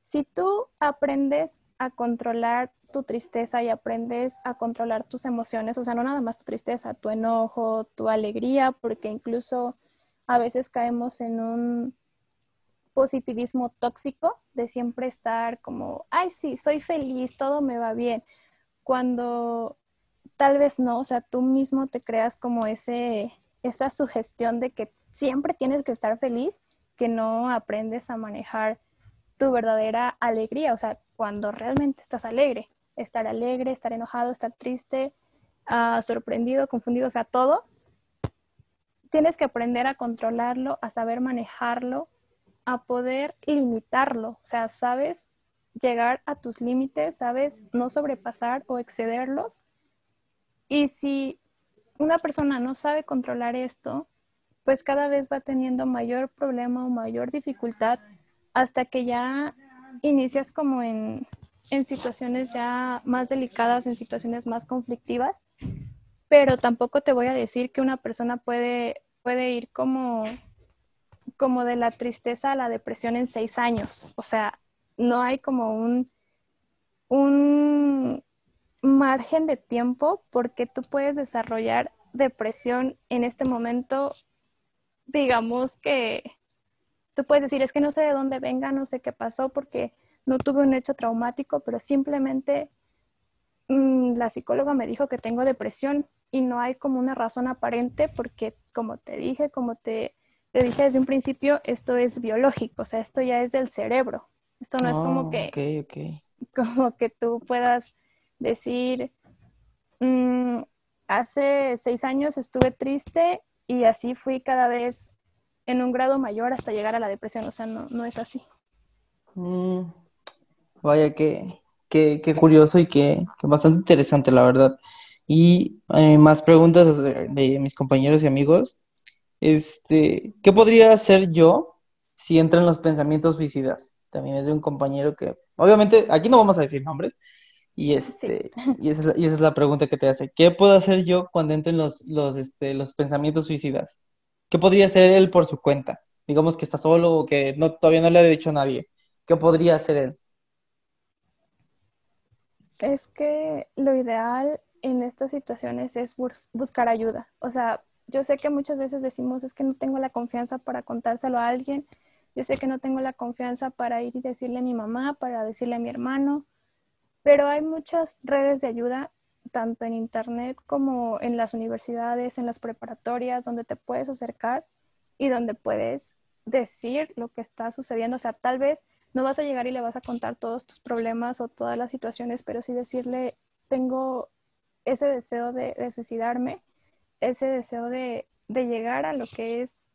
si tú aprendes a controlar tu tristeza y aprendes a controlar tus emociones, o sea, no nada más tu tristeza, tu enojo, tu alegría, porque incluso a veces caemos en un positivismo tóxico de siempre estar como, ay, sí, soy feliz, todo me va bien cuando tal vez no, o sea, tú mismo te creas como ese, esa sugestión de que siempre tienes que estar feliz, que no aprendes a manejar tu verdadera alegría, o sea, cuando realmente estás alegre, estar alegre, estar enojado, estar triste, uh, sorprendido, confundido, o sea, todo, tienes que aprender a controlarlo, a saber manejarlo, a poder limitarlo, o sea, sabes llegar a tus límites, ¿sabes? No sobrepasar o excederlos. Y si una persona no sabe controlar esto, pues cada vez va teniendo mayor problema o mayor dificultad hasta que ya inicias como en, en situaciones ya más delicadas, en situaciones más conflictivas. Pero tampoco te voy a decir que una persona puede, puede ir como, como de la tristeza a la depresión en seis años. O sea, no hay como un, un margen de tiempo porque tú puedes desarrollar depresión en este momento, digamos que tú puedes decir, es que no sé de dónde venga, no sé qué pasó porque no tuve un hecho traumático, pero simplemente mm, la psicóloga me dijo que tengo depresión y no hay como una razón aparente porque como te dije, como te, te dije desde un principio, esto es biológico, o sea, esto ya es del cerebro. Esto no es como Oh, que, ok, ok. como que tú puedas decir, "Mm, hace seis años estuve triste y así fui cada vez en un grado mayor hasta llegar a la depresión. O sea, no, no es así. Mm, vaya, qué, qué, qué curioso y qué, qué bastante interesante, la verdad. Y eh, más preguntas de, mis compañeros y amigos. Este, ¿qué podría hacer yo si entran los pensamientos suicidas? También es de un compañero que, obviamente, aquí no vamos a decir nombres. Y Sí. este, y esa es la, y esa es la pregunta que te hace. ¿Qué puedo hacer yo cuando entren los, los, este, los pensamientos suicidas? ¿qué podría hacer él por su cuenta? Digamos que está solo o que no, todavía no le ha dicho a nadie. ¿Qué podría hacer él? Es que lo ideal en estas situaciones es buscar ayuda. O sea, yo sé que muchas veces decimos es que no tengo la confianza para contárselo a alguien, yo sé que no tengo la confianza para ir y decirle a mi mamá, para decirle a mi hermano, pero hay muchas redes de ayuda, tanto en internet como en las universidades, en las preparatorias, donde te puedes acercar y donde puedes decir lo que está sucediendo. O sea, tal vez no vas a llegar y le vas a contar todos tus problemas o todas las situaciones, pero sí decirle, tengo ese deseo de, suicidarme, ese deseo de, de, llegar a lo que es,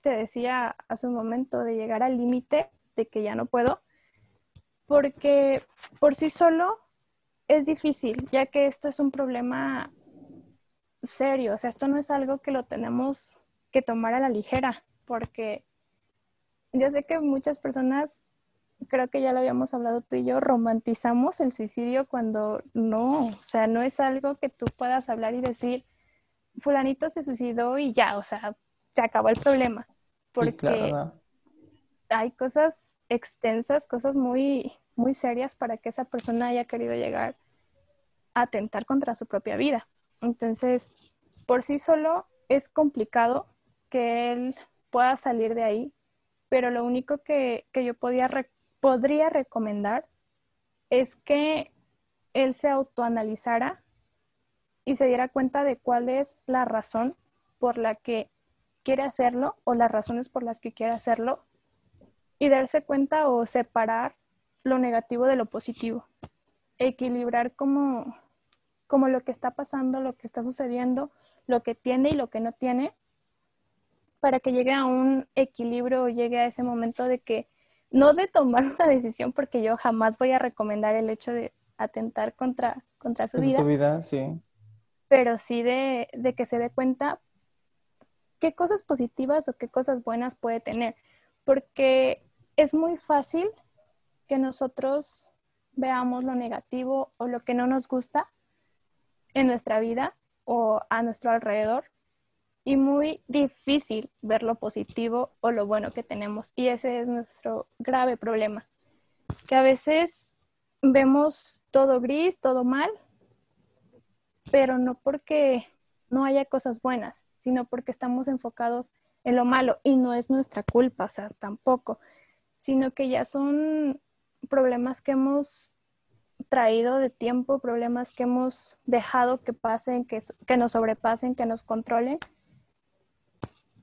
te decía hace un momento, de llegar al límite de que ya no puedo, porque por sí solo es difícil, ya que esto es un problema serio, o sea, esto no es algo que lo tenemos que tomar a la ligera, porque yo sé que muchas personas creo que ya lo habíamos hablado tú y yo, romantizamos el suicidio cuando no, o sea, no es algo que tú puedas hablar y decir, fulanito se suicidó y ya, o sea, se acabó el problema. Porque hay cosas extensas, cosas muy, muy serias para que esa persona haya querido llegar a atentar contra su propia vida. Entonces, por sí solo es complicado que él pueda salir de ahí, pero lo único que, que yo podía podría recomendar es que él se autoanalizara y se diera cuenta de cuál es la razón por la que quiere hacerlo o las razones por las que quiere hacerlo y darse cuenta o separar lo negativo de lo positivo, equilibrar como, como lo que está pasando, lo que está sucediendo, lo que tiene y lo que no tiene, para que llegue a un equilibrio o llegue a ese momento de que no de tomar una decisión, porque yo jamás voy a recomendar el hecho de atentar contra, contra su vida. vida, sí. Pero sí de, de que se dé cuenta qué cosas positivas o qué cosas buenas puede tener. Porque es muy fácil que nosotros veamos lo negativo o lo que no nos gusta en nuestra vida o a nuestro alrededor y muy difícil ver lo positivo o lo bueno que tenemos. Y ese es nuestro grave problema, que a veces vemos todo gris, todo mal, pero no porque no haya cosas buenas, sino porque estamos enfocados en lo malo y no es nuestra culpa, o sea, tampoco, sino que ya son problemas que hemos traído de tiempo, problemas que hemos dejado que pasen, que, que nos sobrepasen, que nos controlen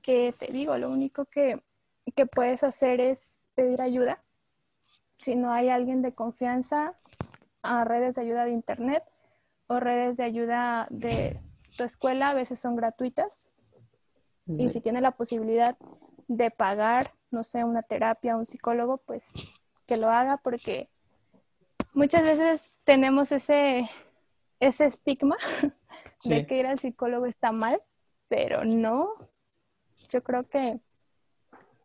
que te digo, lo único que, puedes hacer es pedir ayuda. Si no hay alguien de confianza, a redes de ayuda de internet o redes de ayuda de tu escuela, a veces son gratuitas. Y si tienes la posibilidad de pagar, no sé, una terapia, un psicólogo, pues que lo haga porque muchas veces tenemos ese, ese estigma de que ir al psicólogo está mal, pero no, yo creo que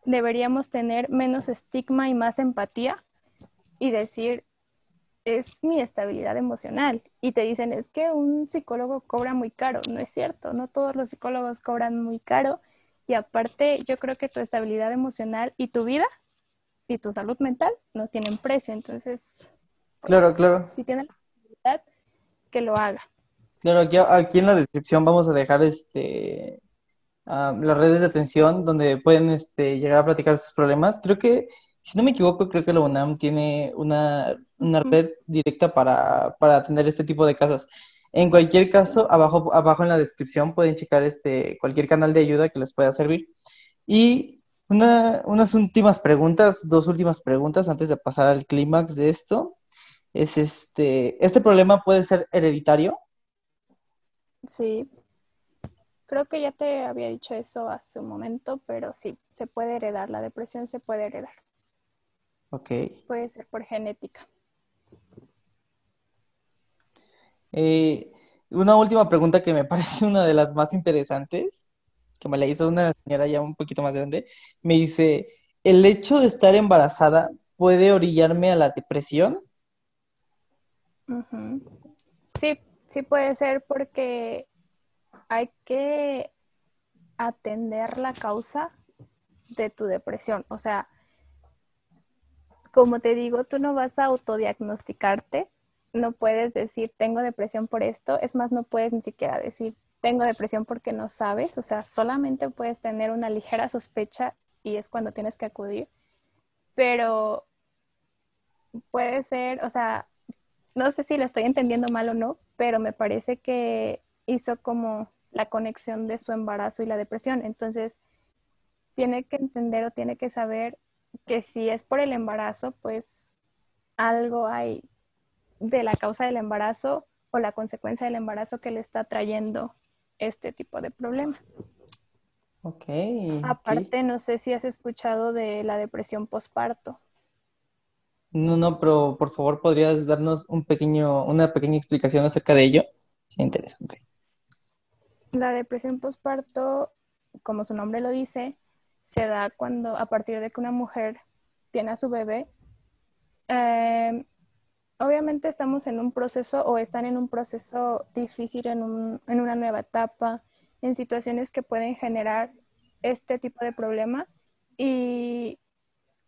deberíamos tener menos estigma y más empatía y decir, es mi estabilidad emocional. Y te dicen, es que un psicólogo cobra muy caro. No es cierto, no todos los psicólogos cobran muy caro. Y aparte, yo creo que tu estabilidad emocional y tu vida y tu salud mental no tienen precio. Entonces, pues, claro, claro. Si tiene la posibilidad, que lo haga. Claro, aquí, aquí en la descripción vamos a dejar este las redes de atención donde pueden este, llegar a platicar sus problemas. Creo que, si no me equivoco, creo que la UNAM tiene una, una red directa para, para, atender este tipo de casos. En cualquier caso, abajo, abajo en la descripción pueden checar este, cualquier canal de ayuda que les pueda servir. Y una, unas últimas preguntas, dos últimas preguntas antes de pasar al clímax de esto. Es este, ¿este problema puede ser hereditario? Sí, Creo que ya te había dicho eso hace un momento, pero sí, se puede heredar, la depresión se puede heredar. Ok. Puede ser por genética. Eh, una última pregunta que me parece una de las más interesantes, que me la hizo una señora ya un poquito más grande, me dice, ¿el hecho de estar embarazada puede orillarme a la depresión? Sí, sí puede ser porque hay que atender la causa de tu depresión. O sea, como te digo, tú no vas a autodiagnosticarte, no puedes decir tengo depresión por esto, es más, no puedes ni siquiera decir tengo depresión porque no sabes, o sea, solamente puedes tener una ligera sospecha y es cuando tienes que acudir, pero puede ser, o sea, no sé si lo estoy entendiendo mal o no, pero me parece que hizo como la conexión de su embarazo y la depresión, entonces tiene que entender o tiene que saber que si es por el embarazo, pues algo hay de la causa del embarazo o la consecuencia del embarazo que le está trayendo este tipo de problema. Ok. Aparte, no sé si has escuchado de la depresión postparto. No, no, pero por favor, ¿podrías darnos un pequeño, una pequeña explicación acerca de ello? Sí, interesante. La depresión postparto, como su nombre lo dice, se da cuando, a partir de que una mujer tiene a su bebé. Eh, obviamente estamos en un proceso o están en un proceso difícil, en, un, en una nueva etapa, en situaciones que pueden generar este tipo de problema y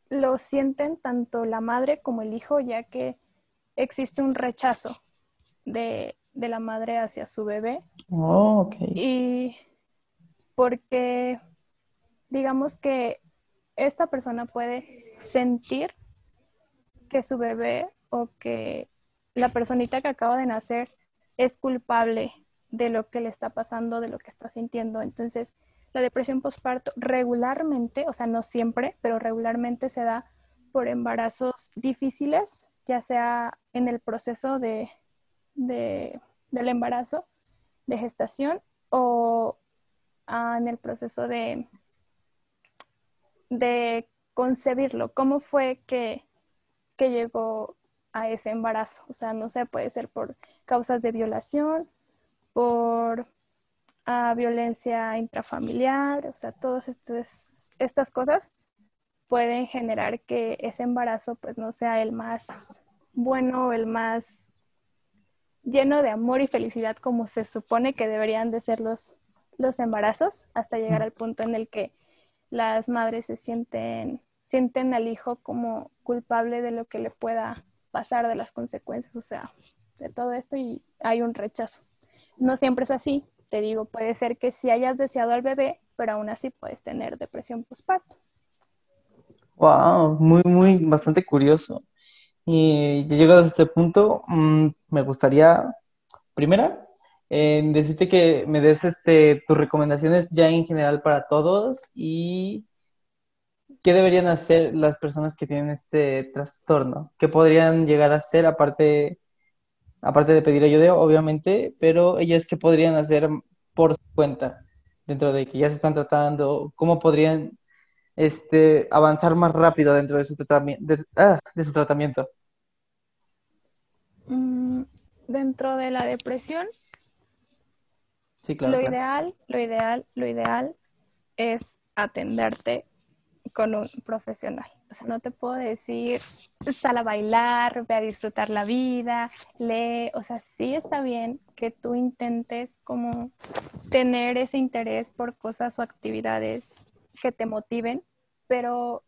lo sienten tanto la madre como el hijo, ya que existe un rechazo de, de la madre hacia su bebé. Oh, ok. Y porque digamos que esta persona puede sentir que su bebé o que la personita que acaba de nacer es culpable de lo que le está pasando, de lo que está sintiendo. Entonces, la depresión postparto regularmente, o sea, no siempre, pero regularmente se da por embarazos difíciles, ya sea en el proceso de, del embarazo, de gestación o ah, en el proceso de, de concebirlo. ¿Cómo fue que, que llegó a ese embarazo? O sea, no sé, puede ser por causas de violación, por ah, violencia intrafamiliar, o sea, todas estas cosas pueden generar que ese embarazo pues no sea el más bueno, el más lleno de amor y felicidad como se supone que deberían de ser los, los embarazos, hasta llegar al punto en el que las madres se sienten, sienten al hijo como culpable de lo que le pueda pasar, de las consecuencias, o sea, de todo esto y hay un rechazo. No siempre es así, te digo, puede ser que si hayas deseado al bebé, pero aún así puedes tener depresión postparto. Wow, muy, muy, bastante curioso. Y ya llegado a este punto, mm, me gustaría, primera, en decirte que me des este, tus recomendaciones ya en general para todos y qué deberían hacer las personas que tienen este trastorno, qué podrían llegar a hacer aparte, aparte de pedir ayuda, obviamente, pero ellas qué podrían hacer por su cuenta dentro de que ya se están tratando, cómo podrían este, avanzar más rápido dentro de su, tratamiento, de, ah, de su tratamiento. Dentro de la depresión, lo ideal, lo ideal, lo ideal es atenderte con un profesional. O sea, no te puedo decir, sal a bailar, ve a disfrutar la vida, lee. O sea, sí está bien que tú intentes como tener ese interés por cosas o actividades que te motiven, pero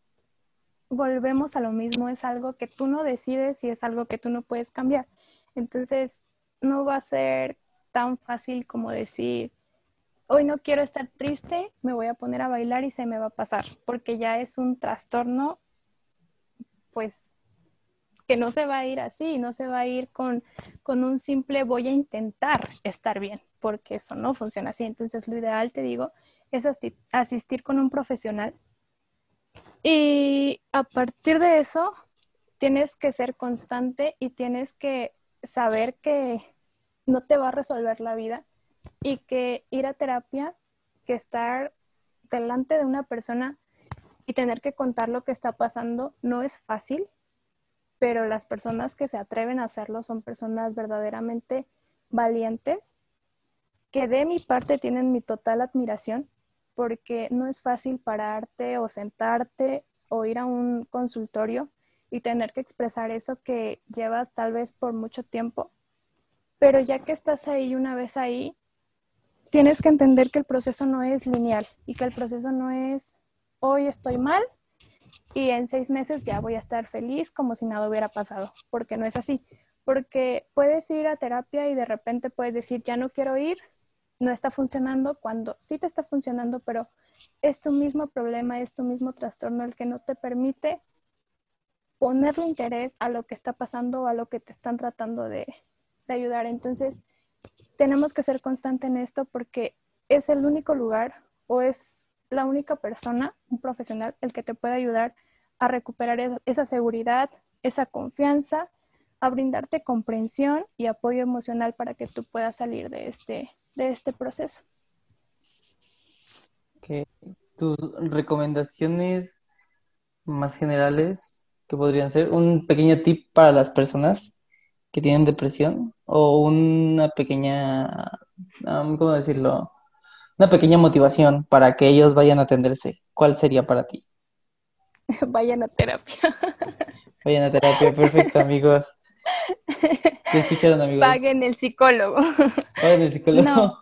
volvemos a lo mismo, es algo que tú no decides y es algo que tú no puedes cambiar. Entonces, no va a ser tan fácil como decir, hoy no quiero estar triste, me voy a poner a bailar y se me va a pasar, porque ya es un trastorno, pues, que no se va a ir así, no se va a ir con, con un simple voy a intentar estar bien, porque eso no funciona así. Entonces, lo ideal, te digo, es asistir con un profesional. Y a partir de eso, tienes que ser constante y tienes que saber que no te va a resolver la vida y que ir a terapia, que estar delante de una persona y tener que contar lo que está pasando no es fácil, pero las personas que se atreven a hacerlo son personas verdaderamente valientes, que de mi parte tienen mi total admiración, porque no es fácil pararte o sentarte o ir a un consultorio y tener que expresar eso que llevas tal vez por mucho tiempo pero ya que estás ahí una vez ahí, tienes que entender que el proceso no es lineal y que el proceso no es hoy estoy mal y en seis meses ya voy a estar feliz como si nada hubiera pasado, porque no es así. Porque puedes ir a terapia y de repente puedes decir, ya no quiero ir, no está funcionando, cuando sí te está funcionando, pero es tu mismo problema, es tu mismo trastorno el que no te permite ponerle interés a lo que está pasando o a lo que te están tratando de, de ayudar. Entonces, tenemos que ser constante en esto porque es el único lugar o es la única persona, un profesional, el que te puede ayudar a recuperar esa seguridad, esa confianza, a brindarte comprensión y apoyo emocional para que tú puedas salir de este, de este proceso. Tus recomendaciones más generales que podrían ser un pequeño tip para las personas que tienen depresión o una pequeña, ¿cómo decirlo? Una pequeña motivación para que ellos vayan a atenderse. ¿Cuál sería para ti? Vayan a terapia. Vayan a terapia, perfecto, amigos. ¿Qué escucharon, amigos? Paguen el psicólogo. Paguen el psicólogo. No.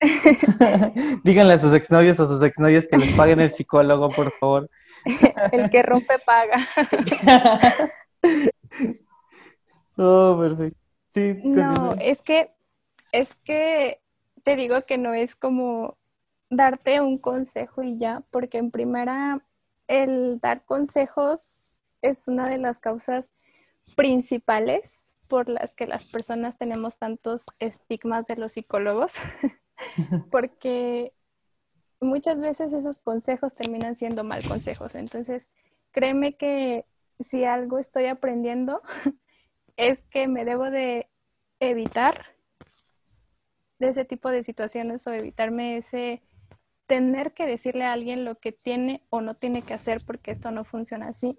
Díganle a sus exnovios o sus exnovias que les paguen el psicólogo, por favor. el que rompe paga. oh, perfecto. no, es que, es que te digo que no es como darte un consejo y ya, porque en primera, el dar consejos es una de las causas principales por las que las personas tenemos tantos estigmas de los psicólogos, porque muchas veces esos consejos terminan siendo mal consejos. Entonces, créeme que si algo estoy aprendiendo es que me debo de evitar de ese tipo de situaciones o evitarme ese tener que decirle a alguien lo que tiene o no tiene que hacer porque esto no funciona así.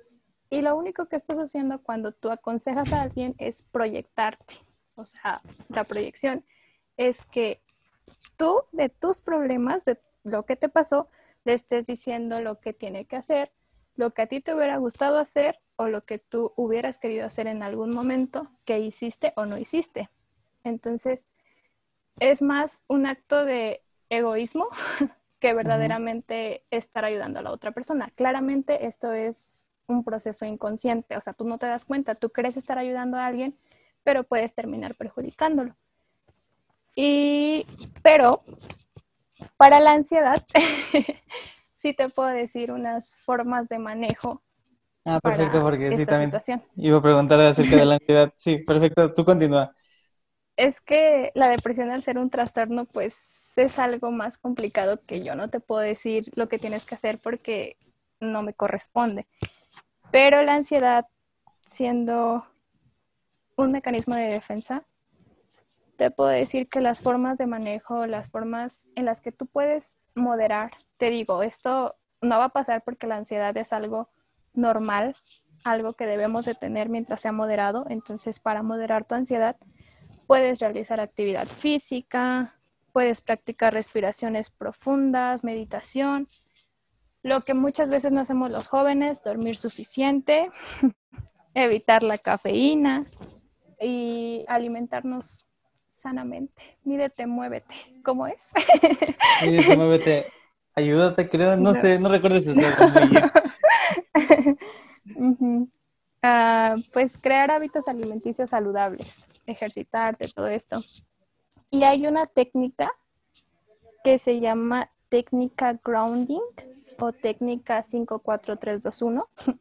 Y lo único que estás haciendo cuando tú aconsejas a alguien es proyectarte. O sea, la proyección es que tú de tus problemas, de lo que te pasó, le estés diciendo lo que tiene que hacer, lo que a ti te hubiera gustado hacer o lo que tú hubieras querido hacer en algún momento que hiciste o no hiciste. Entonces, es más un acto de egoísmo que verdaderamente estar ayudando a la otra persona. Claramente esto es un proceso inconsciente, o sea, tú no te das cuenta, tú crees estar ayudando a alguien, pero puedes terminar perjudicándolo. Y, pero para la ansiedad, sí te puedo decir unas formas de manejo. Ah, perfecto, porque sí, también iba a preguntar acerca de la ansiedad. Sí, perfecto, tú continúa es que la depresión al ser un trastorno, pues es algo más complicado que yo no te puedo decir lo que tienes que hacer porque no me corresponde. Pero la ansiedad, siendo un mecanismo de defensa, te puedo decir que las formas de manejo, las formas en las que tú puedes moderar, te digo, esto no va a pasar porque la ansiedad es algo normal, algo que debemos de tener mientras sea moderado. Entonces, para moderar tu ansiedad, Puedes realizar actividad física, puedes practicar respiraciones profundas, meditación, lo que muchas veces no hacemos los jóvenes, dormir suficiente, evitar la cafeína y alimentarnos sanamente. Mídete, muévete. ¿Cómo es? Mídete, muévete. Ayúdate, creo. No, sé, no recuerdo si uh, pues crear hábitos alimenticios saludables ejercitarte, todo esto. Y hay una técnica que se llama técnica grounding o técnica 54321,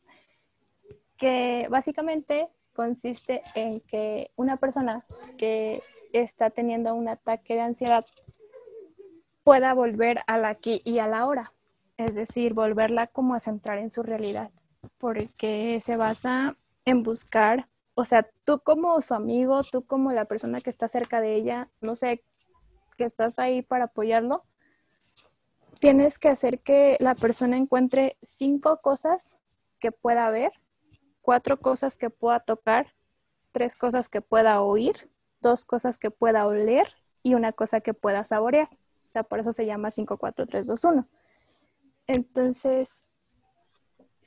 que básicamente consiste en que una persona que está teniendo un ataque de ansiedad pueda volver al aquí y a la hora, es decir, volverla como a centrar en su realidad, porque se basa en buscar o sea, tú como su amigo, tú como la persona que está cerca de ella, no sé, que estás ahí para apoyarlo, tienes que hacer que la persona encuentre cinco cosas que pueda ver, cuatro cosas que pueda tocar, tres cosas que pueda oír, dos cosas que pueda oler y una cosa que pueda saborear. O sea, por eso se llama 5, 4, 3, 2, 1. Entonces,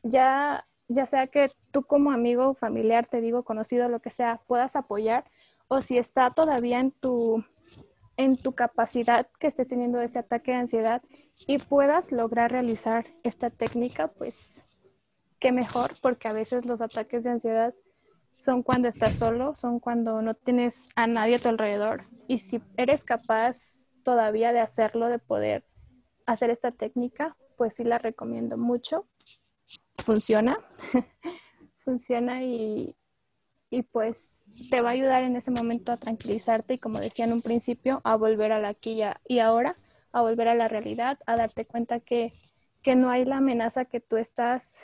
ya ya sea que tú como amigo, familiar, te digo, conocido, lo que sea, puedas apoyar, o si está todavía en tu, en tu capacidad que estés teniendo ese ataque de ansiedad y puedas lograr realizar esta técnica, pues qué mejor, porque a veces los ataques de ansiedad son cuando estás solo, son cuando no tienes a nadie a tu alrededor. Y si eres capaz todavía de hacerlo, de poder hacer esta técnica, pues sí la recomiendo mucho. Funciona, funciona y, y pues te va a ayudar en ese momento a tranquilizarte y como decía en un principio, a volver a la aquí y ahora, a volver a la realidad, a darte cuenta que, que no hay la amenaza que tú estás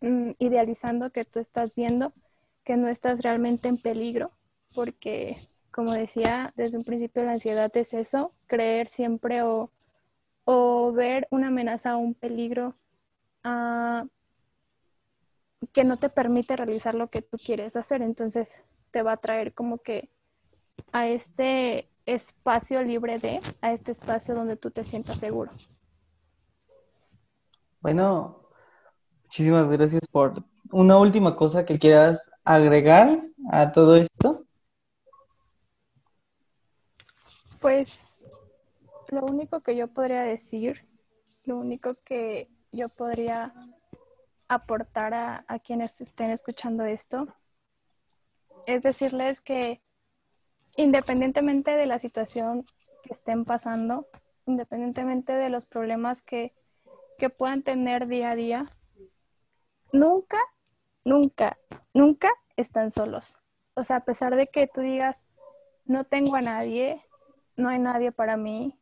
mm, idealizando, que tú estás viendo, que no estás realmente en peligro, porque como decía desde un principio, la ansiedad es eso, creer siempre o o ver una amenaza o un peligro ah, que no te permite realizar lo que tú quieres hacer. Entonces te va a traer como que a este espacio libre de, a este espacio donde tú te sientas seguro. Bueno, muchísimas gracias por una última cosa que quieras agregar a todo esto. Pues lo único que yo podría decir, lo único que yo podría aportar a, quienes estén escuchando esto, es decirles que independientemente de la situación que estén pasando, independientemente de los problemas que, que puedan tener día a día, nunca, nunca, nunca están solos. O sea, a pesar de que tú digas, no tengo a nadie, no hay nadie para mí,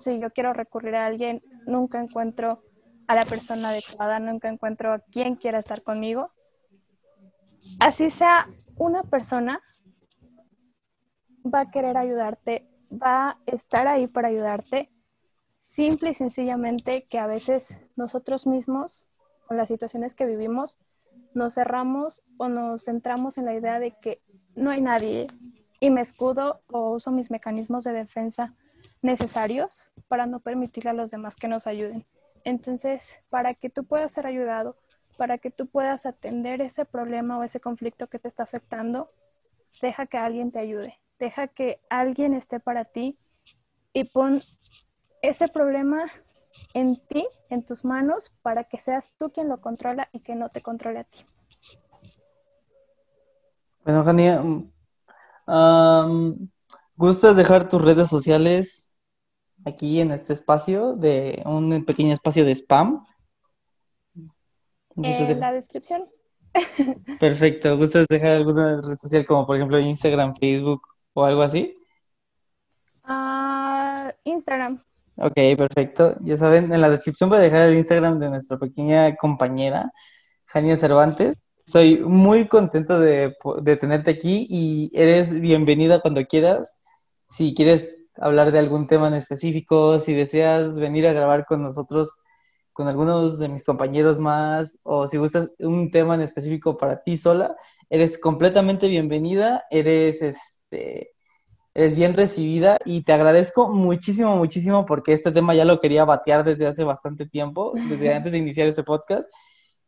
si yo quiero recurrir a alguien, nunca encuentro a la persona adecuada, nunca encuentro a quien quiera estar conmigo. Así sea una persona, va a querer ayudarte, va a estar ahí para ayudarte, simple y sencillamente que a veces nosotros mismos, con las situaciones que vivimos, nos cerramos o nos centramos en la idea de que no hay nadie y me escudo o uso mis mecanismos de defensa necesarios para no permitirle a los demás que nos ayuden. Entonces, para que tú puedas ser ayudado, para que tú puedas atender ese problema o ese conflicto que te está afectando, deja que alguien te ayude, deja que alguien esté para ti y pon ese problema en ti, en tus manos, para que seas tú quien lo controla y que no te controle a ti. Bueno, Jania, um, ¿gustas dejar tus redes sociales aquí en este espacio de un pequeño espacio de spam. En la descripción. Perfecto. ¿Gustas dejar alguna red social como por ejemplo Instagram, Facebook o algo así? Ah, Instagram. Ok, perfecto. Ya saben, en la descripción voy a dejar el Instagram de nuestra pequeña compañera, Jania Cervantes. Estoy muy contento de, de tenerte aquí y eres bienvenida cuando quieras. Si quieres hablar de algún tema en específico, si deseas venir a grabar con nosotros, con algunos de mis compañeros más, o si gustas un tema en específico para ti sola, eres completamente bienvenida, eres este eres bien recibida y te agradezco muchísimo, muchísimo porque este tema ya lo quería batear desde hace bastante tiempo, desde antes de iniciar este podcast.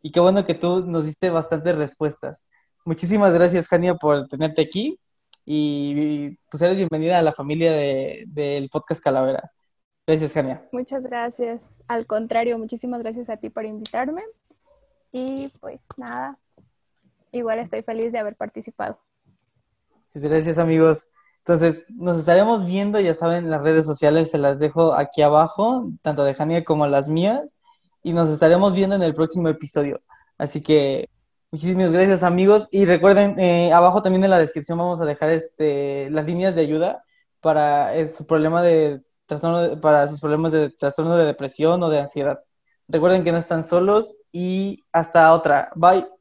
Y qué bueno que tú nos diste bastantes respuestas. Muchísimas gracias, Jania, por tenerte aquí y pues eres bienvenida a la familia del podcast Calavera. Gracias, Jania. Muchas gracias. Al contrario, muchísimas gracias a ti por invitarme. Y pues nada, igual estoy feliz de haber participado. Gracias, amigos. Entonces, nos estaremos viendo, ya saben, las redes sociales se las dejo aquí abajo, tanto de Jania como las mías, y nos estaremos viendo en el próximo episodio. Así que Muchísimas gracias amigos y recuerden, eh, abajo también en la descripción vamos a dejar este, las líneas de ayuda para eh, su problema de trastorno, para sus problemas de trastorno de depresión o de ansiedad. Recuerden que no están solos y hasta otra. Bye.